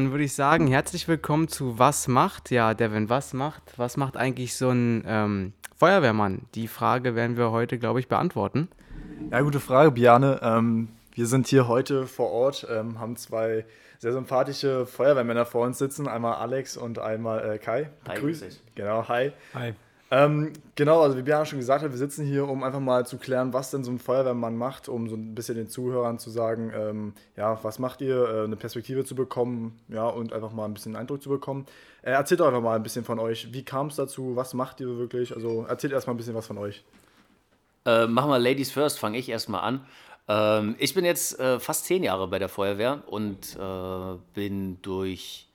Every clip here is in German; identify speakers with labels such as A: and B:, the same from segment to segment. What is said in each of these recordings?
A: Dann würde ich sagen, herzlich willkommen zu Was macht? Ja, Devin, was macht? Was macht eigentlich so ein ähm, Feuerwehrmann? Die Frage werden wir heute, glaube ich, beantworten.
B: Ja, gute Frage, Biane. Ähm, wir sind hier heute vor Ort, ähm, haben zwei sehr sympathische Feuerwehrmänner vor uns sitzen. Einmal Alex und einmal äh, Kai.
C: Hi, grüß dich.
B: Genau, hi.
D: Hi.
B: Ähm, genau, also wie Björn schon gesagt hat, wir sitzen hier, um einfach mal zu klären, was denn so ein Feuerwehrmann macht, um so ein bisschen den Zuhörern zu sagen, ähm, ja, was macht ihr, äh, eine Perspektive zu bekommen, ja, und einfach mal ein bisschen Eindruck zu bekommen. Äh, erzählt doch einfach mal ein bisschen von euch. Wie kam es dazu? Was macht ihr wirklich? Also erzählt erstmal ein bisschen was von euch.
C: Äh, machen wir Ladies First, fange ich erstmal an. Ähm, ich bin jetzt äh, fast zehn Jahre bei der Feuerwehr und äh, bin durch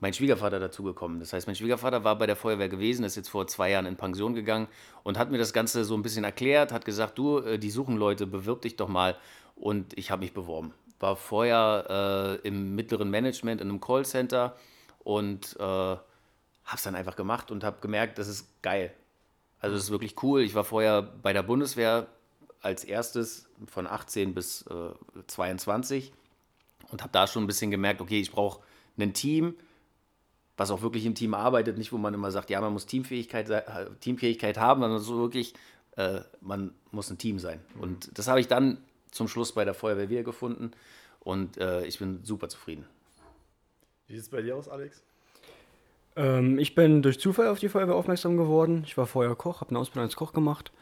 C: mein Schwiegervater dazugekommen. Das heißt, mein Schwiegervater war bei der Feuerwehr gewesen, ist jetzt vor zwei Jahren in Pension gegangen und hat mir das Ganze so ein bisschen erklärt, hat gesagt, du, äh, die suchen Leute, bewirb dich doch mal. Und ich habe mich beworben. War vorher äh, im mittleren Management in einem Callcenter und äh, habe es dann einfach gemacht und habe gemerkt, das ist geil. Also es ist wirklich cool. Ich war vorher bei der Bundeswehr als erstes von 18 bis äh, 22 und habe da schon ein bisschen gemerkt, okay, ich brauche ein Team, was auch wirklich im Team arbeitet, nicht wo man immer sagt, ja, man muss Teamfähigkeit, Teamfähigkeit haben, sondern so wirklich, äh, man muss ein Team sein. Mhm. Und das habe ich dann zum Schluss bei der Feuerwehr wieder gefunden und äh, ich bin super zufrieden.
B: Wie sieht es bei dir aus, Alex?
D: Ähm, ich bin durch Zufall auf die Feuerwehr aufmerksam geworden. Ich war vorher Koch, habe eine Ausbildung als Koch gemacht,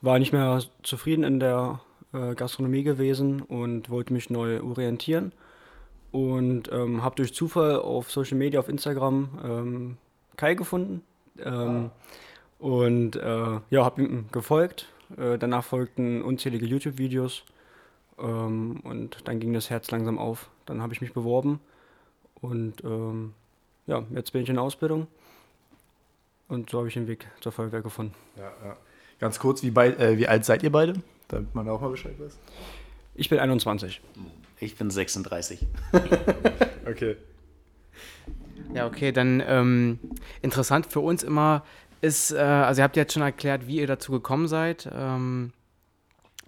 D: war nicht mehr zufrieden in der äh, Gastronomie gewesen und wollte mich neu orientieren und ähm, habe durch Zufall auf Social Media, auf Instagram ähm, Kai gefunden ähm, ah. und äh, ja, habe ihm gefolgt. Äh, danach folgten unzählige YouTube-Videos ähm, und dann ging das Herz langsam auf. Dann habe ich mich beworben und ähm, ja, jetzt bin ich in Ausbildung und so habe ich den Weg zur Feuerwehr gefunden.
B: Ja, ja. Ganz kurz, wie, bei, äh, wie alt seid ihr beide? Damit man auch mal Bescheid weiß.
D: Ich bin 21.
C: Ich bin 36.
B: okay.
A: Ja, okay, dann ähm, interessant für uns immer ist, äh, also ihr habt jetzt schon erklärt, wie ihr dazu gekommen seid. Ähm,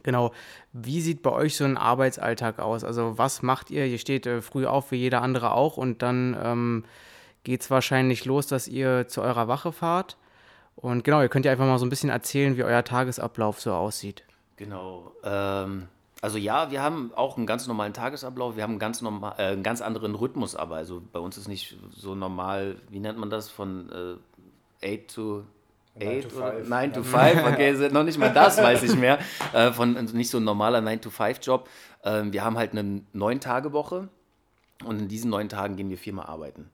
A: genau, wie sieht bei euch so ein Arbeitsalltag aus? Also was macht ihr? Ihr steht äh, früh auf, wie jeder andere auch, und dann ähm, geht es wahrscheinlich los, dass ihr zu eurer Wache fahrt. Und genau, ihr könnt ja einfach mal so ein bisschen erzählen, wie euer Tagesablauf so aussieht.
C: Genau. Ähm, also ja, wir haben auch einen ganz normalen Tagesablauf, wir haben einen ganz, normal, äh, einen ganz anderen Rhythmus, aber also bei uns ist nicht so normal, wie nennt man das, von äh, 8 to 8 oder 9 to 5, okay, noch nicht mal das weiß ich mehr, äh, von also nicht so ein normaler 9 to 5 Job. Ähm, wir haben halt eine 9-Tage-Woche und in diesen neun Tagen gehen wir viermal arbeiten.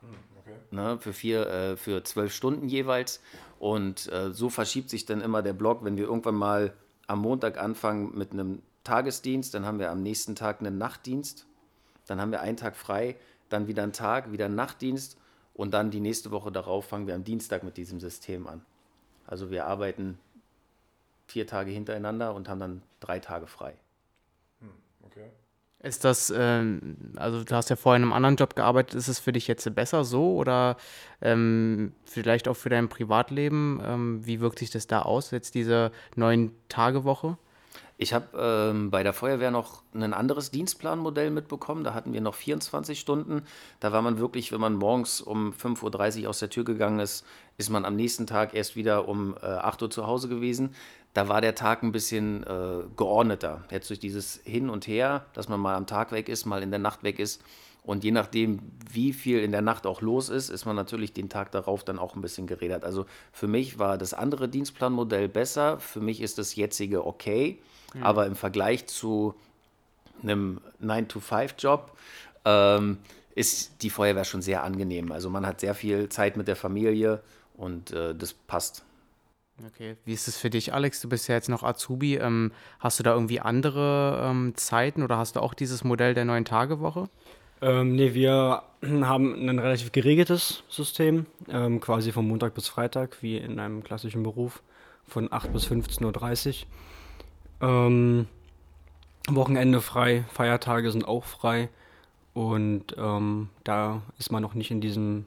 C: Hm, okay. Ne, für, vier, äh, für zwölf Stunden jeweils und äh, so verschiebt sich dann immer der Block, wenn wir irgendwann mal am Montag anfangen mit einem Tagesdienst, dann haben wir am nächsten Tag einen Nachtdienst, dann haben wir einen Tag frei, dann wieder einen Tag, wieder einen Nachtdienst und dann die nächste Woche darauf fangen wir am Dienstag mit diesem System an. Also wir arbeiten vier Tage hintereinander und haben dann drei Tage frei.
A: Hm, okay. Ist das, ähm, also du hast ja vorher in einem anderen Job gearbeitet, ist es für dich jetzt besser so oder ähm, vielleicht auch für dein Privatleben? Ähm, wie wirkt sich das da aus, jetzt diese neun Tage Woche?
C: Ich habe ähm, bei der Feuerwehr noch ein anderes Dienstplanmodell mitbekommen. Da hatten wir noch 24 Stunden. Da war man wirklich, wenn man morgens um 5.30 Uhr aus der Tür gegangen ist, ist man am nächsten Tag erst wieder um äh, 8 Uhr zu Hause gewesen da war der Tag ein bisschen äh, geordneter. Jetzt durch dieses Hin und Her, dass man mal am Tag weg ist, mal in der Nacht weg ist. Und je nachdem, wie viel in der Nacht auch los ist, ist man natürlich den Tag darauf dann auch ein bisschen geredet. Also für mich war das andere Dienstplanmodell besser. Für mich ist das jetzige okay. Mhm. Aber im Vergleich zu einem 9-to-5-Job ähm, ist die Feuerwehr schon sehr angenehm. Also man hat sehr viel Zeit mit der Familie und äh, das passt.
A: Okay, wie ist es für dich, Alex? Du bist ja jetzt noch Azubi. Ähm, hast du da irgendwie andere ähm, Zeiten oder hast du auch dieses Modell der neun-Tage-Woche?
D: Ähm, nee, wir haben ein relativ geregeltes System, ähm, quasi von Montag bis Freitag, wie in einem klassischen Beruf, von 8 bis 15.30 Uhr. Ähm, Wochenende frei, Feiertage sind auch frei und ähm, da ist man noch nicht in diesem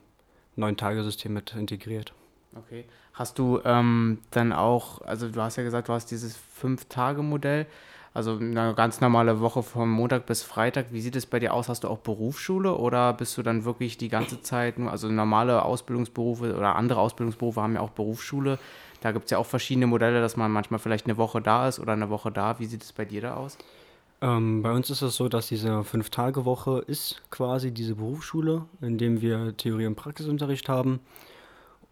D: neun-Tage-System mit integriert.
A: Okay. Hast du ähm, dann auch, also du hast ja gesagt, du hast dieses Fünf-Tage-Modell. Also eine ganz normale Woche von Montag bis Freitag. Wie sieht es bei dir aus? Hast du auch Berufsschule oder bist du dann wirklich die ganze Zeit nur, also normale Ausbildungsberufe oder andere Ausbildungsberufe haben ja auch Berufsschule. Da gibt es ja auch verschiedene Modelle, dass man manchmal vielleicht eine Woche da ist oder eine Woche da. Wie sieht es bei dir da aus?
D: Ähm, bei uns ist es so, dass diese Fünf-Tage-Woche ist quasi diese Berufsschule, in dem wir Theorie- und Praxisunterricht haben.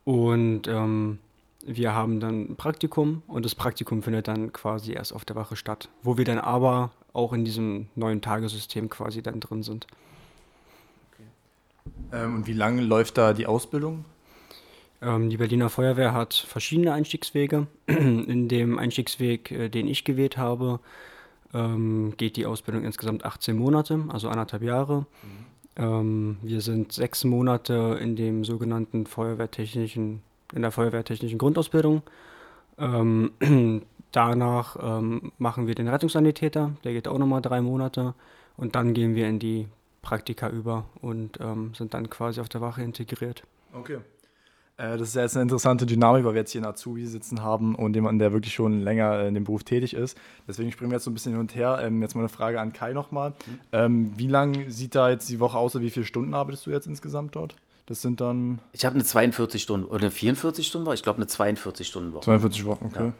D: Und ähm, wir haben dann ein Praktikum und das Praktikum findet dann quasi erst auf der Wache statt, wo wir dann aber auch in diesem neuen Tagesystem quasi dann drin sind.
B: Ähm, und wie lange läuft da die Ausbildung?
D: Ähm, die Berliner Feuerwehr hat verschiedene Einstiegswege. In dem Einstiegsweg, äh, den ich gewählt habe, ähm, geht die Ausbildung insgesamt 18 Monate, also anderthalb Jahre. Ähm, wir sind sechs Monate in dem sogenannten Feuerwehrtechnischen, in der Feuerwehrtechnischen Grundausbildung. Danach machen wir den Rettungssanitäter, der geht auch nochmal drei Monate. Und dann gehen wir in die Praktika über und sind dann quasi auf der Wache integriert.
B: Okay. Äh, das ist ja jetzt eine interessante Dynamik, weil wir jetzt hier einen Azubi sitzen haben und jemanden, der wirklich schon länger in dem Beruf tätig ist. Deswegen springen wir jetzt so ein bisschen hin und her. Ähm, jetzt mal eine Frage an Kai nochmal. Ähm, wie lang sieht da jetzt die Woche aus? Wie viele Stunden arbeitest du jetzt insgesamt dort? Das sind dann
C: Ich habe eine 42 Stunden oder eine 44 Stunden Woche. Ich glaube eine 42 Stunden Woche.
B: 42 Wochen, okay.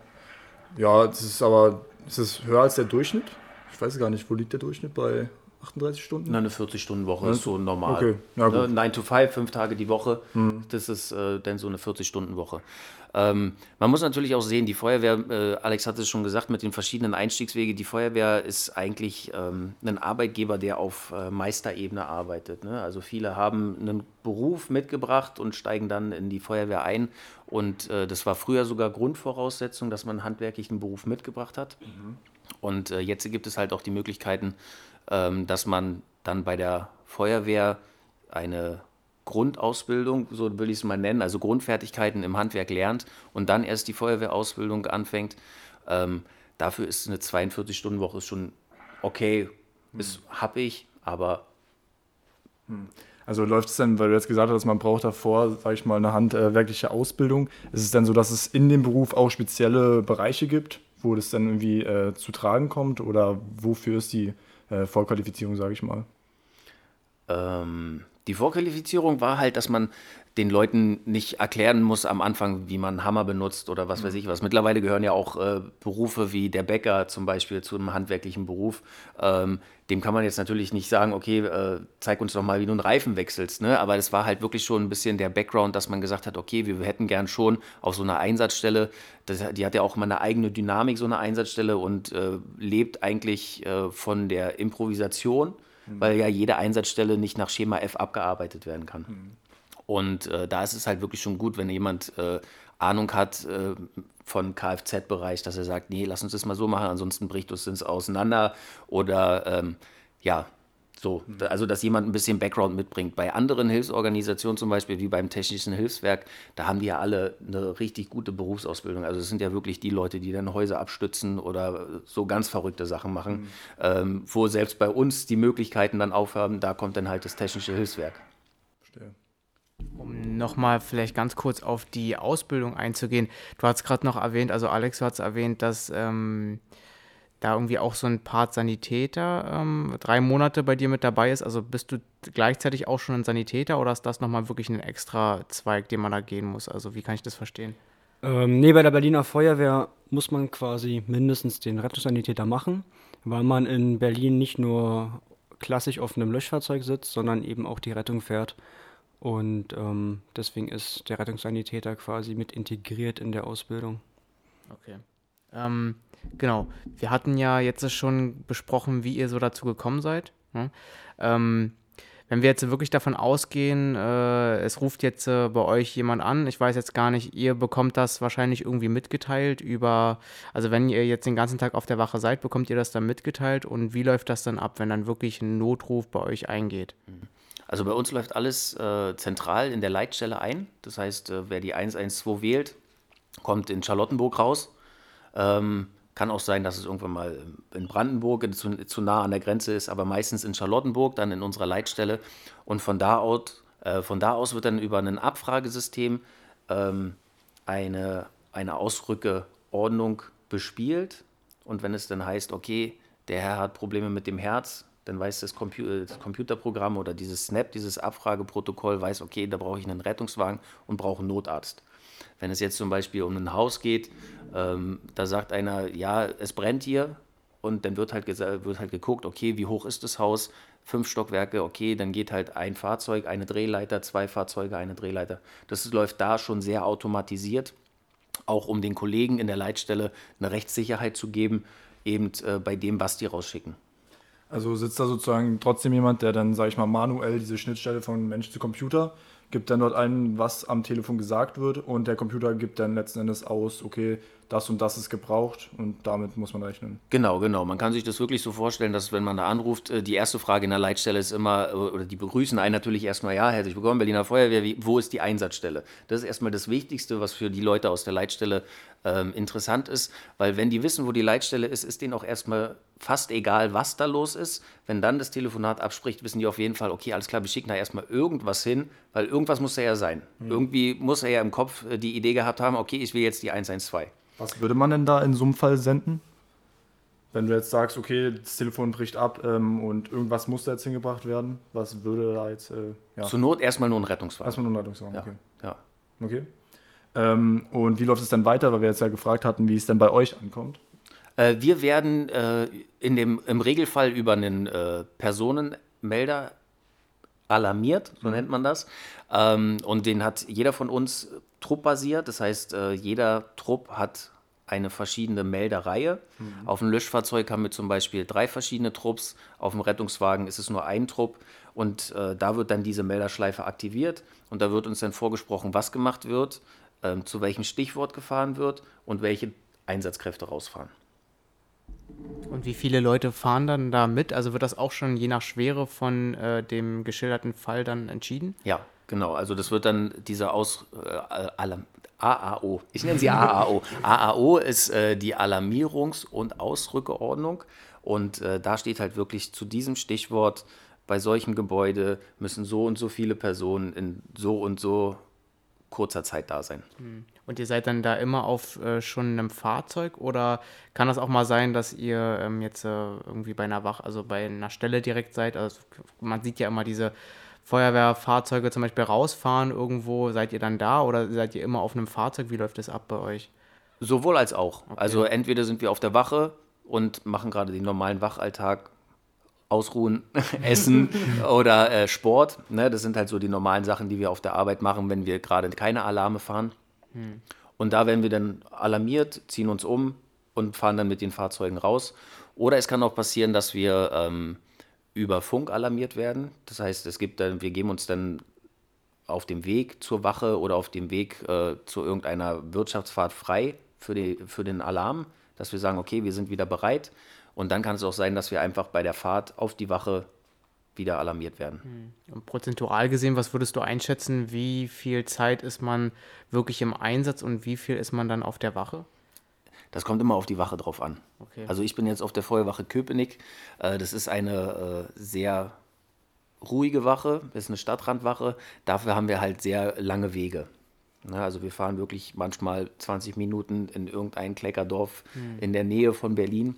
B: Ja, das ist aber, ist das höher als der Durchschnitt? Ich weiß gar nicht, wo liegt der Durchschnitt bei 38 Stunden?
C: Na, eine 40-Stunden-Woche ist so normal.
B: Okay, ja, gut. Hm.
C: Ne, 9 to 5, fünf Tage die Woche, das ist äh, dann so eine 40-Stunden-Woche. Ähm, man muss natürlich auch sehen, die Feuerwehr, äh, Alex hat es schon gesagt, mit den verschiedenen Einstiegswegen, die Feuerwehr ist eigentlich ähm, ein Arbeitgeber, der auf äh, Meisterebene arbeitet. Ne? Also viele haben einen Beruf mitgebracht und steigen dann in die Feuerwehr ein. Und äh, das war früher sogar Grundvoraussetzung, dass man einen handwerklichen Beruf mitgebracht hat. Und äh, jetzt gibt es halt auch die Möglichkeiten, dass man dann bei der Feuerwehr eine Grundausbildung, so will ich es mal nennen, also Grundfertigkeiten im Handwerk lernt und dann erst die Feuerwehrausbildung anfängt. Ähm, dafür ist eine 42-Stunden-Woche schon okay, das habe ich, aber
B: Also läuft es dann, weil du jetzt gesagt hast, man braucht davor, sage ich mal, eine handwerkliche Ausbildung. Ist es dann so, dass es in dem Beruf auch spezielle Bereiche gibt, wo das dann irgendwie äh, zu tragen kommt? Oder wofür ist die äh, Vorqualifizierung, sage ich mal?
C: Ähm, die Vorqualifizierung war halt, dass man den Leuten nicht erklären muss am Anfang, wie man einen Hammer benutzt oder was weiß ich was. Mittlerweile gehören ja auch äh, Berufe wie der Bäcker zum Beispiel zu einem handwerklichen Beruf. Ähm, dem kann man jetzt natürlich nicht sagen, okay, äh, zeig uns doch mal, wie du einen Reifen wechselst. Ne? Aber es war halt wirklich schon ein bisschen der Background, dass man gesagt hat, okay, wir hätten gern schon auf so einer Einsatzstelle, das, die hat ja auch immer eine eigene Dynamik, so eine Einsatzstelle und äh, lebt eigentlich äh, von der Improvisation, weil ja jede Einsatzstelle nicht nach Schema F abgearbeitet werden kann. Und äh, da ist es halt wirklich schon gut, wenn jemand äh, Ahnung hat äh, von Kfz-Bereich, dass er sagt, nee, lass uns das mal so machen, ansonsten bricht uns das auseinander. Oder ähm, ja, so. Also, dass jemand ein bisschen Background mitbringt. Bei anderen Hilfsorganisationen zum Beispiel, wie beim Technischen Hilfswerk, da haben die ja alle eine richtig gute Berufsausbildung. Also, es sind ja wirklich die Leute, die dann Häuser abstützen oder so ganz verrückte Sachen machen, ähm, wo selbst bei uns die Möglichkeiten dann aufhören, da kommt dann halt das Technische Hilfswerk.
A: Um nochmal vielleicht ganz kurz auf die Ausbildung einzugehen. Du hast gerade noch erwähnt, also Alex hat es erwähnt, dass ähm, da irgendwie auch so ein Part Sanitäter ähm, drei Monate bei dir mit dabei ist. Also bist du gleichzeitig auch schon ein Sanitäter oder ist das nochmal wirklich ein extra Zweig, den man da gehen muss? Also wie kann ich das verstehen?
D: Ähm, nee, bei der Berliner Feuerwehr muss man quasi mindestens den Rettungssanitäter machen, weil man in Berlin nicht nur klassisch auf einem Löschfahrzeug sitzt, sondern eben auch die Rettung fährt. Und ähm, deswegen ist der Rettungssanitäter quasi mit integriert in der Ausbildung.
A: Okay. Ähm, genau. Wir hatten ja jetzt schon besprochen, wie ihr so dazu gekommen seid. Ne? Ähm, wenn wir jetzt wirklich davon ausgehen, äh, es ruft jetzt äh, bei euch jemand an, ich weiß jetzt gar nicht, ihr bekommt das wahrscheinlich irgendwie mitgeteilt über, also wenn ihr jetzt den ganzen Tag auf der Wache seid, bekommt ihr das dann mitgeteilt und wie läuft das dann ab, wenn dann wirklich ein Notruf bei euch eingeht?
C: Also bei uns läuft alles äh, zentral in der Leitstelle ein. Das heißt, äh, wer die 112 wählt, kommt in Charlottenburg raus. Ähm, kann auch sein, dass es irgendwann mal in Brandenburg zu, zu nah an der Grenze ist, aber meistens in Charlottenburg, dann in unserer Leitstelle. Und von da aus, äh, von da aus wird dann über ein Abfragesystem ähm, eine, eine Ausrückeordnung bespielt Und wenn es dann heißt, okay, der Herr hat Probleme mit dem Herz, dann weiß das, Compu das Computerprogramm oder dieses Snap, dieses Abfrageprotokoll, weiß, okay, da brauche ich einen Rettungswagen und brauche einen Notarzt. Wenn es jetzt zum Beispiel um ein Haus geht, ähm, da sagt einer, ja, es brennt hier und dann wird halt, wird halt geguckt, okay, wie hoch ist das Haus? Fünf Stockwerke, okay, dann geht halt ein Fahrzeug, eine Drehleiter, zwei Fahrzeuge, eine Drehleiter. Das läuft da schon sehr automatisiert, auch um den Kollegen in der Leitstelle eine Rechtssicherheit zu geben, eben äh, bei dem, was die rausschicken.
B: Also sitzt da sozusagen trotzdem jemand, der dann, sage ich mal, manuell diese Schnittstelle von Mensch zu Computer gibt dann dort ein, was am Telefon gesagt wird und der Computer gibt dann letzten Endes aus, okay, das und das ist gebraucht und damit muss man rechnen.
C: Genau, genau. Man kann sich das wirklich so vorstellen, dass wenn man da anruft, äh, die erste Frage in der Leitstelle ist immer, äh, oder die begrüßen einen natürlich erstmal, ja, herzlich willkommen, Berliner Feuerwehr, wo ist die Einsatzstelle? Das ist erstmal das Wichtigste, was für die Leute aus der Leitstelle ähm, interessant ist, weil wenn die wissen, wo die Leitstelle ist, ist denen auch erstmal fast egal, was da los ist. Wenn dann das Telefonat abspricht, wissen die auf jeden Fall, okay, alles klar, wir schicken da erstmal irgendwas hin, weil irgendwas muss da ja sein. Mhm. Irgendwie muss er ja im Kopf äh, die Idee gehabt haben, okay, ich will jetzt die 112.
B: Was würde man denn da in so einem Fall senden? Wenn du jetzt sagst, okay, das Telefon bricht ab ähm, und irgendwas muss da jetzt hingebracht werden, was würde da jetzt. Äh,
C: ja. Zur Not erstmal nur ein Rettungswagen.
B: Erstmal nur ein Rettungswagen,
C: ja.
B: okay.
C: Ja.
B: Okay. Ähm, und wie läuft es dann weiter, weil wir jetzt ja gefragt hatten, wie es denn bei euch ankommt?
C: Äh, wir werden äh, in dem, im Regelfall über einen äh, Personenmelder alarmiert, so nennt man das. Ähm, und den hat jeder von uns truppbasiert. Das heißt, äh, jeder Trupp hat eine verschiedene Meldereihe. Mhm. Auf dem Löschfahrzeug haben wir zum Beispiel drei verschiedene Trupps. Auf dem Rettungswagen ist es nur ein Trupp. Und äh, da wird dann diese Melderschleife aktiviert. Und da wird uns dann vorgesprochen, was gemacht wird, äh, zu welchem Stichwort gefahren wird und welche Einsatzkräfte rausfahren.
A: Und wie viele Leute fahren dann da mit? Also wird das auch schon je nach Schwere von äh, dem geschilderten Fall dann entschieden?
C: Ja, genau. Also das wird dann dieser Aus äh, AAO. Ich nenne sie AAO. AAO ist äh, die Alarmierungs- und Ausrückeordnung. Und äh, da steht halt wirklich zu diesem Stichwort, bei solchem Gebäude müssen so und so viele Personen in so und so kurzer Zeit da sein. Hm.
A: Und ihr seid dann da immer auf äh, schon einem Fahrzeug oder kann das auch mal sein, dass ihr ähm, jetzt äh, irgendwie bei einer Wach, also bei einer Stelle direkt seid? Also man sieht ja immer diese Feuerwehrfahrzeuge zum Beispiel rausfahren irgendwo. Seid ihr dann da oder seid ihr immer auf einem Fahrzeug? Wie läuft das ab bei euch?
C: Sowohl als auch. Okay. Also entweder sind wir auf der Wache und machen gerade den normalen Wachalltag Ausruhen, Essen oder äh, Sport. Ne? Das sind halt so die normalen Sachen, die wir auf der Arbeit machen, wenn wir gerade keine Alarme fahren. Hm. Und da werden wir dann alarmiert, ziehen uns um und fahren dann mit den Fahrzeugen raus. Oder es kann auch passieren, dass wir ähm, über Funk alarmiert werden. Das heißt, es gibt dann, wir geben uns dann auf dem Weg zur Wache oder auf dem Weg äh, zu irgendeiner Wirtschaftsfahrt frei für, die, für den Alarm, dass wir sagen, okay, wir sind wieder bereit. Und dann kann es auch sein, dass wir einfach bei der Fahrt auf die Wache wieder alarmiert werden.
A: Hm. Und prozentual gesehen, was würdest du einschätzen, wie viel Zeit ist man wirklich im Einsatz und wie viel ist man dann auf der Wache?
C: Das kommt immer auf die Wache drauf an. Okay. Also ich bin jetzt auf der Feuerwache Köpenick. Äh, das ist eine äh, sehr ruhige Wache, das ist eine Stadtrandwache. Dafür haben wir halt sehr lange Wege. Also wir fahren wirklich manchmal 20 Minuten in irgendein Kleckerdorf mhm. in der Nähe von Berlin.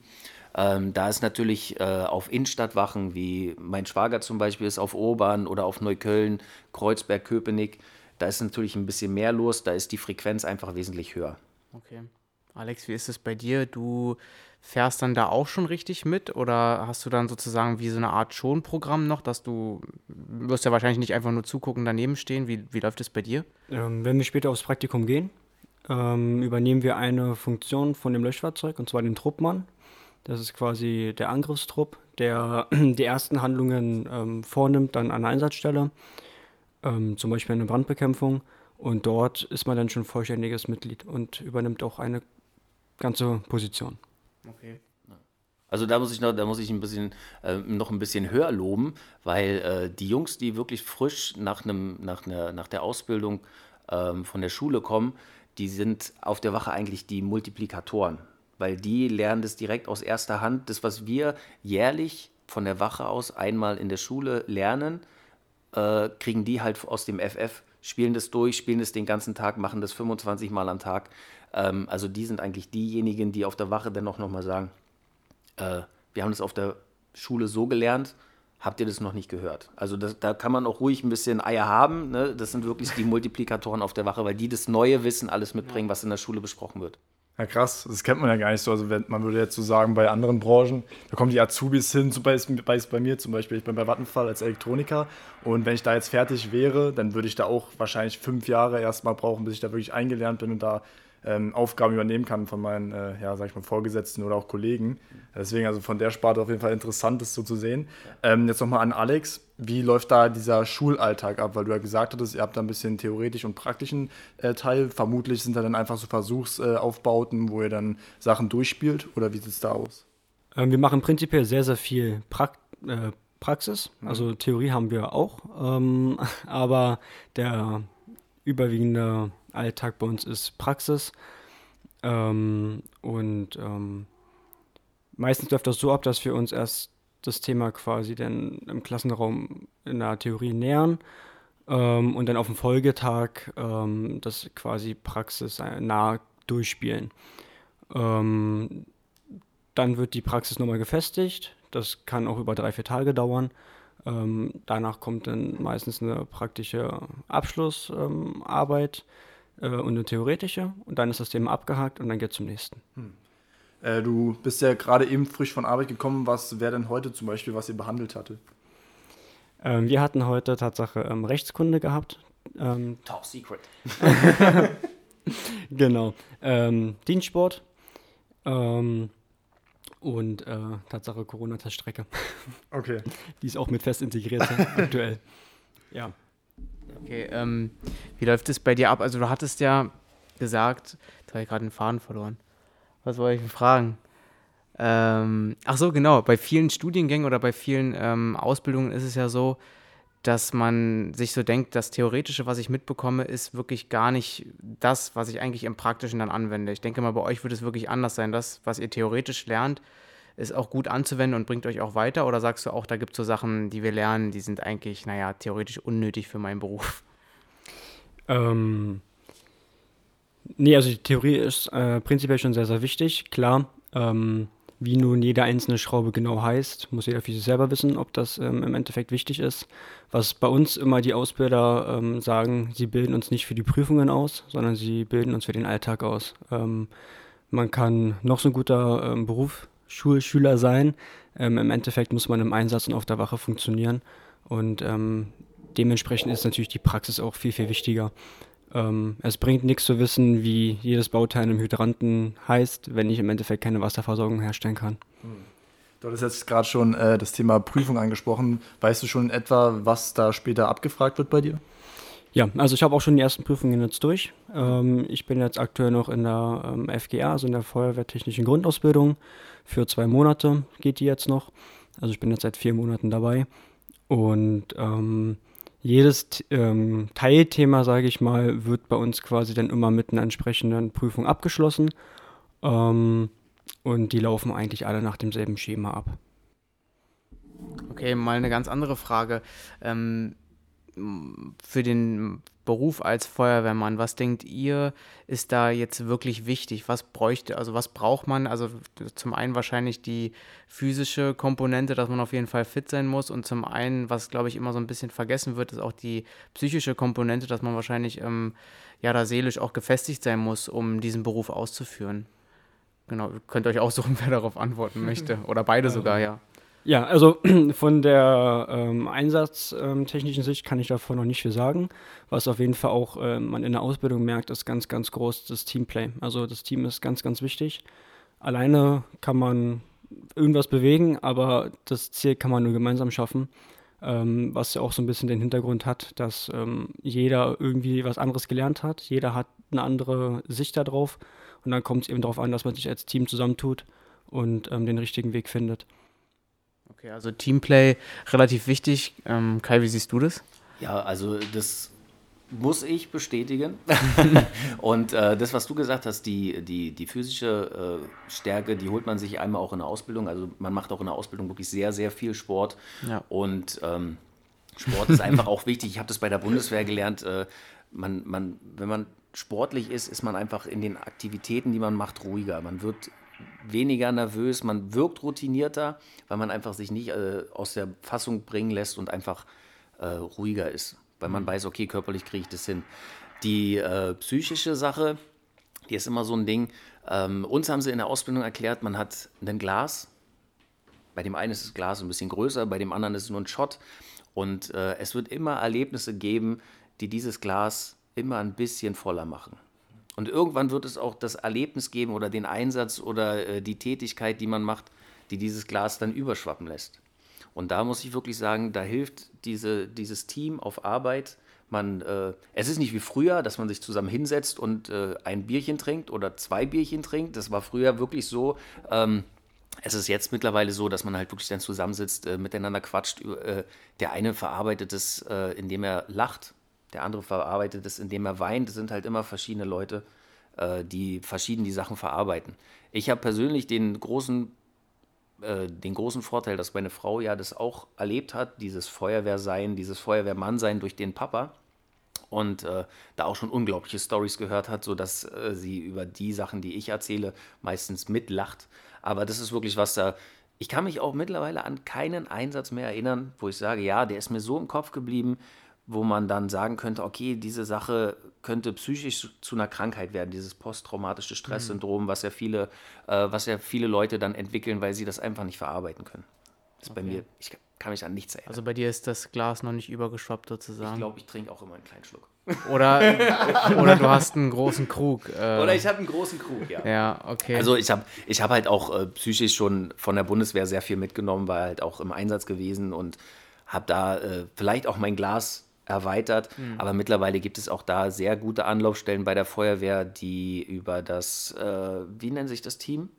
C: Ähm, da ist natürlich äh, auf Innenstadtwachen, wie mein Schwager zum Beispiel ist auf Obern oder auf Neukölln, Kreuzberg, Köpenick, da ist natürlich ein bisschen mehr los, da ist die Frequenz einfach wesentlich höher.
A: Okay. Alex, wie ist es bei dir? Du fährst dann da auch schon richtig mit oder hast du dann sozusagen wie so eine Art Schonprogramm noch, dass du wirst ja wahrscheinlich nicht einfach nur zugucken, daneben stehen. Wie, wie läuft es bei dir?
D: Ähm, wenn wir später aufs Praktikum gehen, ähm, übernehmen wir eine Funktion von dem Löschfahrzeug und zwar den Truppmann. Das ist quasi der Angriffstrupp, der die ersten Handlungen ähm, vornimmt, dann an der Einsatzstelle, ähm, zum Beispiel eine Brandbekämpfung. Und dort ist man dann schon vollständiges Mitglied und übernimmt auch eine ganze Position.
C: Okay. Also da muss ich noch, da muss ich ein bisschen äh, noch ein bisschen höher loben, weil äh, die Jungs, die wirklich frisch nach einem nach einer nach der Ausbildung ähm, von der Schule kommen, die sind auf der Wache eigentlich die Multiplikatoren weil die lernen das direkt aus erster Hand. Das, was wir jährlich von der Wache aus einmal in der Schule lernen, äh, kriegen die halt aus dem FF spielen das durch, spielen das den ganzen Tag, machen das 25 Mal am Tag. Ähm, also die sind eigentlich diejenigen, die auf der Wache dann auch nochmal sagen, äh, wir haben das auf der Schule so gelernt, habt ihr das noch nicht gehört. Also das, da kann man auch ruhig ein bisschen Eier haben. Ne? Das sind wirklich die Multiplikatoren auf der Wache, weil die das neue Wissen alles mitbringen, was in der Schule besprochen wird.
B: Ja, krass, das kennt man ja gar nicht so. Also, wenn, man würde jetzt so sagen, bei anderen Branchen, da kommen die Azubis hin, zum Beispiel bei, bei mir zum Beispiel, ich bin bei Vattenfall als Elektroniker und wenn ich da jetzt fertig wäre, dann würde ich da auch wahrscheinlich fünf Jahre erstmal brauchen, bis ich da wirklich eingelernt bin und da ähm, Aufgaben übernehmen kann von meinen, äh, ja, sag ich mal, Vorgesetzten oder auch Kollegen. Deswegen also von der Sparte auf jeden Fall interessant, das so zu sehen. Ähm, jetzt nochmal an Alex. Wie läuft da dieser Schulalltag ab? Weil du ja gesagt hattest, ihr habt da ein bisschen theoretischen und praktischen äh, Teil. Vermutlich sind da dann einfach so Versuchsaufbauten, äh, wo ihr dann Sachen durchspielt. Oder wie sieht es da aus?
D: Ähm, wir machen prinzipiell sehr, sehr viel pra äh, Praxis. Mhm. Also Theorie haben wir auch. Ähm, aber der überwiegende Alltag bei uns ist Praxis. Ähm, und ähm, meistens läuft das so ab, dass wir uns erst das Thema quasi dann im Klassenraum in der Theorie nähern ähm, und dann auf dem Folgetag ähm, das quasi Praxis nah durchspielen. Ähm, dann wird die Praxis nochmal gefestigt. Das kann auch über drei, vier Tage dauern. Ähm, danach kommt dann meistens eine praktische Abschlussarbeit äh, und eine theoretische. Und dann ist das Thema abgehakt und dann geht es zum nächsten. Hm.
B: Äh, du bist ja gerade eben frisch von Arbeit gekommen. Was wäre denn heute zum Beispiel, was ihr behandelt hatte?
D: Ähm, wir hatten heute Tatsache ähm, Rechtskunde gehabt.
C: Ähm, Top Secret.
D: genau. Ähm, Dienstsport. Ähm, und äh, Tatsache Corona-Teststrecke.
B: Okay.
D: Die ist auch mit fest integriert aktuell. Ja.
A: Okay, ähm, wie läuft es bei dir ab? Also du hattest ja gesagt, jetzt habe ich gerade den Faden verloren. Was wollte ich denn fragen? Ähm, ach so, genau. Bei vielen Studiengängen oder bei vielen ähm, Ausbildungen ist es ja so, dass man sich so denkt, das Theoretische, was ich mitbekomme, ist wirklich gar nicht das, was ich eigentlich im Praktischen dann anwende. Ich denke mal, bei euch wird es wirklich anders sein. Das, was ihr theoretisch lernt, ist auch gut anzuwenden und bringt euch auch weiter? Oder sagst du auch, da gibt es so Sachen, die wir lernen, die sind eigentlich, naja, theoretisch unnötig für meinen Beruf?
D: Ähm, nee, also die Theorie ist äh, prinzipiell schon sehr, sehr wichtig. Klar, ähm, wie nun jede einzelne Schraube genau heißt, muss jeder für sich selber wissen, ob das ähm, im Endeffekt wichtig ist. Was bei uns immer die Ausbilder ähm, sagen, sie bilden uns nicht für die Prüfungen aus, sondern sie bilden uns für den Alltag aus. Ähm, man kann noch so ein guter ähm, Berufsschulschüler sein. Ähm, Im Endeffekt muss man im Einsatz und auf der Wache funktionieren. Und ähm, dementsprechend ist natürlich die Praxis auch viel, viel wichtiger. Ähm, es bringt nichts zu wissen, wie jedes Bauteil im Hydranten heißt, wenn ich im Endeffekt keine Wasserversorgung herstellen kann. Hm.
B: Du hattest jetzt gerade schon äh, das Thema Prüfung angesprochen. Weißt du schon etwa, was da später abgefragt wird bei dir?
D: Ja, also ich habe auch schon die ersten Prüfungen jetzt durch. Ähm, ich bin jetzt aktuell noch in der ähm, FGA, also in der Feuerwehrtechnischen Grundausbildung. Für zwei Monate geht die jetzt noch. Also ich bin jetzt seit vier Monaten dabei. Und ähm, jedes ähm, Teilthema, sage ich mal, wird bei uns quasi dann immer mit einer entsprechenden Prüfung abgeschlossen. Ähm, und die laufen eigentlich alle nach demselben Schema ab.
A: Okay, mal eine ganz andere Frage. Ähm, für den Beruf als Feuerwehrmann, was denkt ihr, ist da jetzt wirklich wichtig? Was bräuchte, also was braucht man? Also zum einen wahrscheinlich die physische Komponente, dass man auf jeden Fall fit sein muss und zum einen, was glaube ich immer so ein bisschen vergessen wird, ist auch die psychische Komponente, dass man wahrscheinlich ähm, ja da seelisch auch gefestigt sein muss, um diesen Beruf auszuführen. Genau, könnt ihr euch aussuchen, wer darauf antworten möchte. Oder beide sogar, ja.
D: Ja, also von der ähm, einsatztechnischen Sicht kann ich davon noch nicht viel sagen. Was auf jeden Fall auch äh, man in der Ausbildung merkt, ist ganz, ganz groß das Teamplay. Also das Team ist ganz, ganz wichtig. Alleine kann man irgendwas bewegen, aber das Ziel kann man nur gemeinsam schaffen. Ähm, was ja auch so ein bisschen den Hintergrund hat, dass ähm, jeder irgendwie was anderes gelernt hat. Jeder hat eine andere Sicht darauf. Und dann kommt es eben darauf an, dass man sich als Team zusammentut und ähm, den richtigen Weg findet.
A: Okay, also Teamplay relativ wichtig. Ähm, Kai, wie siehst du das?
C: Ja, also das muss ich bestätigen. und äh, das, was du gesagt hast, die, die, die physische äh, Stärke, die holt man sich einmal auch in der Ausbildung. Also man macht auch in der Ausbildung wirklich sehr, sehr viel Sport. Ja. Und ähm, Sport ist einfach auch wichtig. Ich habe das bei der Bundeswehr gelernt. Äh, man, man, wenn man sportlich ist, ist man einfach in den Aktivitäten, die man macht, ruhiger. Man wird weniger nervös, man wirkt routinierter, weil man einfach sich nicht äh, aus der Fassung bringen lässt und einfach äh, ruhiger ist, weil man mhm. weiß, okay, körperlich kriege ich das hin. Die äh, psychische Sache, die ist immer so ein Ding. Ähm, uns haben sie in der Ausbildung erklärt, man hat ein Glas. Bei dem einen ist das Glas ein bisschen größer, bei dem anderen ist es nur ein Shot. Und äh, es wird immer Erlebnisse geben, die dieses Glas immer ein bisschen voller machen. Und irgendwann wird es auch das Erlebnis geben oder den Einsatz oder äh, die Tätigkeit, die man macht, die dieses Glas dann überschwappen lässt. Und da muss ich wirklich sagen, da hilft diese, dieses Team auf Arbeit. Man, äh, es ist nicht wie früher, dass man sich zusammen hinsetzt und äh, ein Bierchen trinkt oder zwei Bierchen trinkt. Das war früher wirklich so. Ähm, es ist jetzt mittlerweile so, dass man halt wirklich dann zusammensitzt, äh, miteinander quatscht. Äh, der eine verarbeitet es, äh, indem er lacht der andere verarbeitet es, indem er weint. Es sind halt immer verschiedene Leute, äh, die verschieden die Sachen verarbeiten. Ich habe persönlich den großen, äh, den großen Vorteil, dass meine Frau ja das auch erlebt hat, dieses Feuerwehrsein, dieses Feuerwehrmannsein durch den Papa und äh, da auch schon unglaubliche Stories gehört hat, sodass äh, sie über die Sachen, die ich erzähle, meistens mitlacht. Aber das ist wirklich was da. Ich kann mich auch mittlerweile an keinen Einsatz mehr erinnern, wo ich sage, ja, der ist mir so im Kopf geblieben, wo man dann sagen könnte, okay, diese Sache könnte psychisch zu einer Krankheit werden, dieses posttraumatische Stresssyndrom, mhm. was ja viele, äh, was ja viele Leute dann entwickeln, weil sie das einfach nicht verarbeiten können. Das ist okay. bei mir, ich kann mich an nichts erinnern.
A: Also bei dir ist das Glas noch nicht übergeschwappt sozusagen.
C: Ich glaube, ich trinke auch immer einen kleinen Schluck.
A: Oder, oder du hast einen großen Krug.
C: Äh. Oder ich habe einen großen Krug, ja.
A: Ja, okay.
C: Also ich habe ich hab halt auch äh, psychisch schon von der Bundeswehr sehr viel mitgenommen, war halt auch im Einsatz gewesen und habe da äh, vielleicht auch mein Glas erweitert. Mhm. Aber mittlerweile gibt es auch da sehr gute Anlaufstellen bei der Feuerwehr, die über das, äh, wie nennt sich das Team?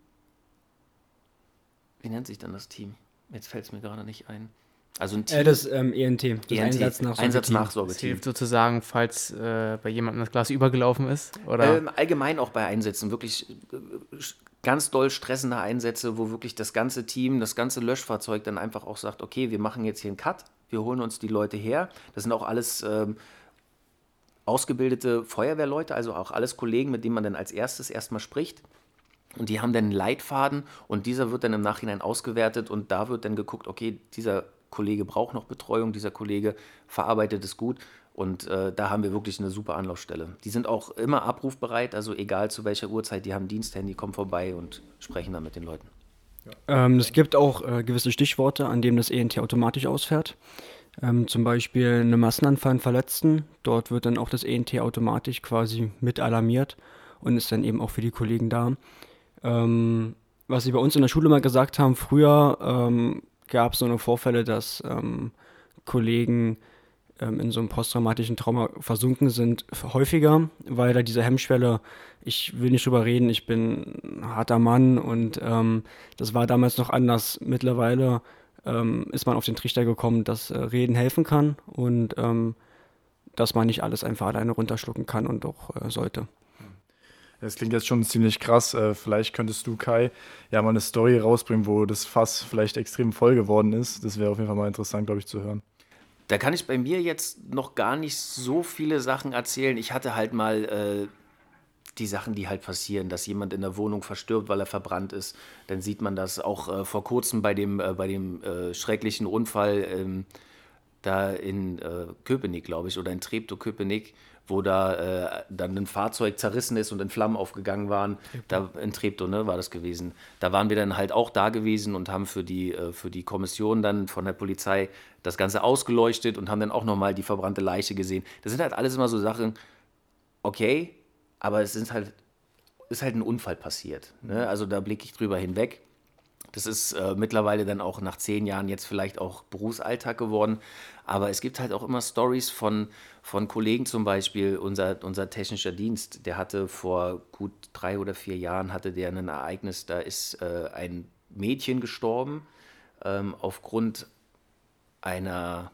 C: Wie nennt sich dann das Team? Jetzt fällt es mir gerade nicht ein.
D: Also ein Team. Äh, das ähm, ENT, das
C: Einsatz Einsatznachsorgeteam. Das
A: hilft sozusagen, falls äh, bei jemandem das Glas übergelaufen ist? Oder?
C: Ähm, allgemein auch bei Einsätzen, wirklich äh, ganz doll stressende Einsätze, wo wirklich das ganze Team, das ganze Löschfahrzeug dann einfach auch sagt, okay, wir machen jetzt hier einen Cut, wir holen uns die Leute her. Das sind auch alles ähm, ausgebildete Feuerwehrleute, also auch alles Kollegen, mit denen man dann als erstes erstmal spricht. Und die haben dann einen Leitfaden und dieser wird dann im Nachhinein ausgewertet und da wird dann geguckt, okay, dieser Kollege braucht noch Betreuung, dieser Kollege verarbeitet es gut und äh, da haben wir wirklich eine super Anlaufstelle. Die sind auch immer abrufbereit, also egal zu welcher Uhrzeit, die haben Diensthandy, kommen vorbei und sprechen dann mit den Leuten.
D: Ähm, es gibt auch äh, gewisse Stichworte, an denen das ENT automatisch ausfährt. Ähm, zum Beispiel eine Massenanfall an Verletzten. Dort wird dann auch das ENT automatisch quasi mit alarmiert und ist dann eben auch für die Kollegen da. Ähm, was sie bei uns in der Schule mal gesagt haben, früher ähm, gab es so eine Vorfälle, dass ähm, Kollegen in so einem posttraumatischen Trauma versunken sind, häufiger, weil da diese Hemmschwelle, ich will nicht drüber reden, ich bin ein harter Mann und ähm, das war damals noch anders. Mittlerweile ähm, ist man auf den Trichter gekommen, dass äh, Reden helfen kann und ähm, dass man nicht alles einfach alleine runterschlucken kann und auch äh, sollte.
B: Das klingt jetzt schon ziemlich krass. Äh, vielleicht könntest du, Kai, ja mal eine Story rausbringen, wo das Fass vielleicht extrem voll geworden ist. Das wäre auf jeden Fall mal interessant, glaube ich, zu hören.
C: Da kann ich bei mir jetzt noch gar nicht so viele Sachen erzählen. Ich hatte halt mal äh, die Sachen, die halt passieren, dass jemand in der Wohnung verstirbt, weil er verbrannt ist. Dann sieht man das auch äh, vor kurzem bei dem, äh, bei dem äh, schrecklichen Unfall ähm, da in äh, Köpenick, glaube ich, oder in Treptow-Köpenick, wo da äh, dann ein Fahrzeug zerrissen ist und in Flammen aufgegangen waren. Da, in Treptow ne, war das gewesen. Da waren wir dann halt auch da gewesen und haben für die, äh, für die Kommission dann von der Polizei das Ganze ausgeleuchtet und haben dann auch nochmal die verbrannte Leiche gesehen. Das sind halt alles immer so Sachen, okay, aber es ist halt, ist halt ein Unfall passiert. Ne? Also da blicke ich drüber hinweg. Das ist äh, mittlerweile dann auch nach zehn Jahren jetzt vielleicht auch Berufsalltag geworden. Aber es gibt halt auch immer Stories von, von Kollegen zum Beispiel, unser, unser technischer Dienst, der hatte vor gut drei oder vier Jahren hatte der ein Ereignis, da ist äh, ein Mädchen gestorben ähm, aufgrund einer,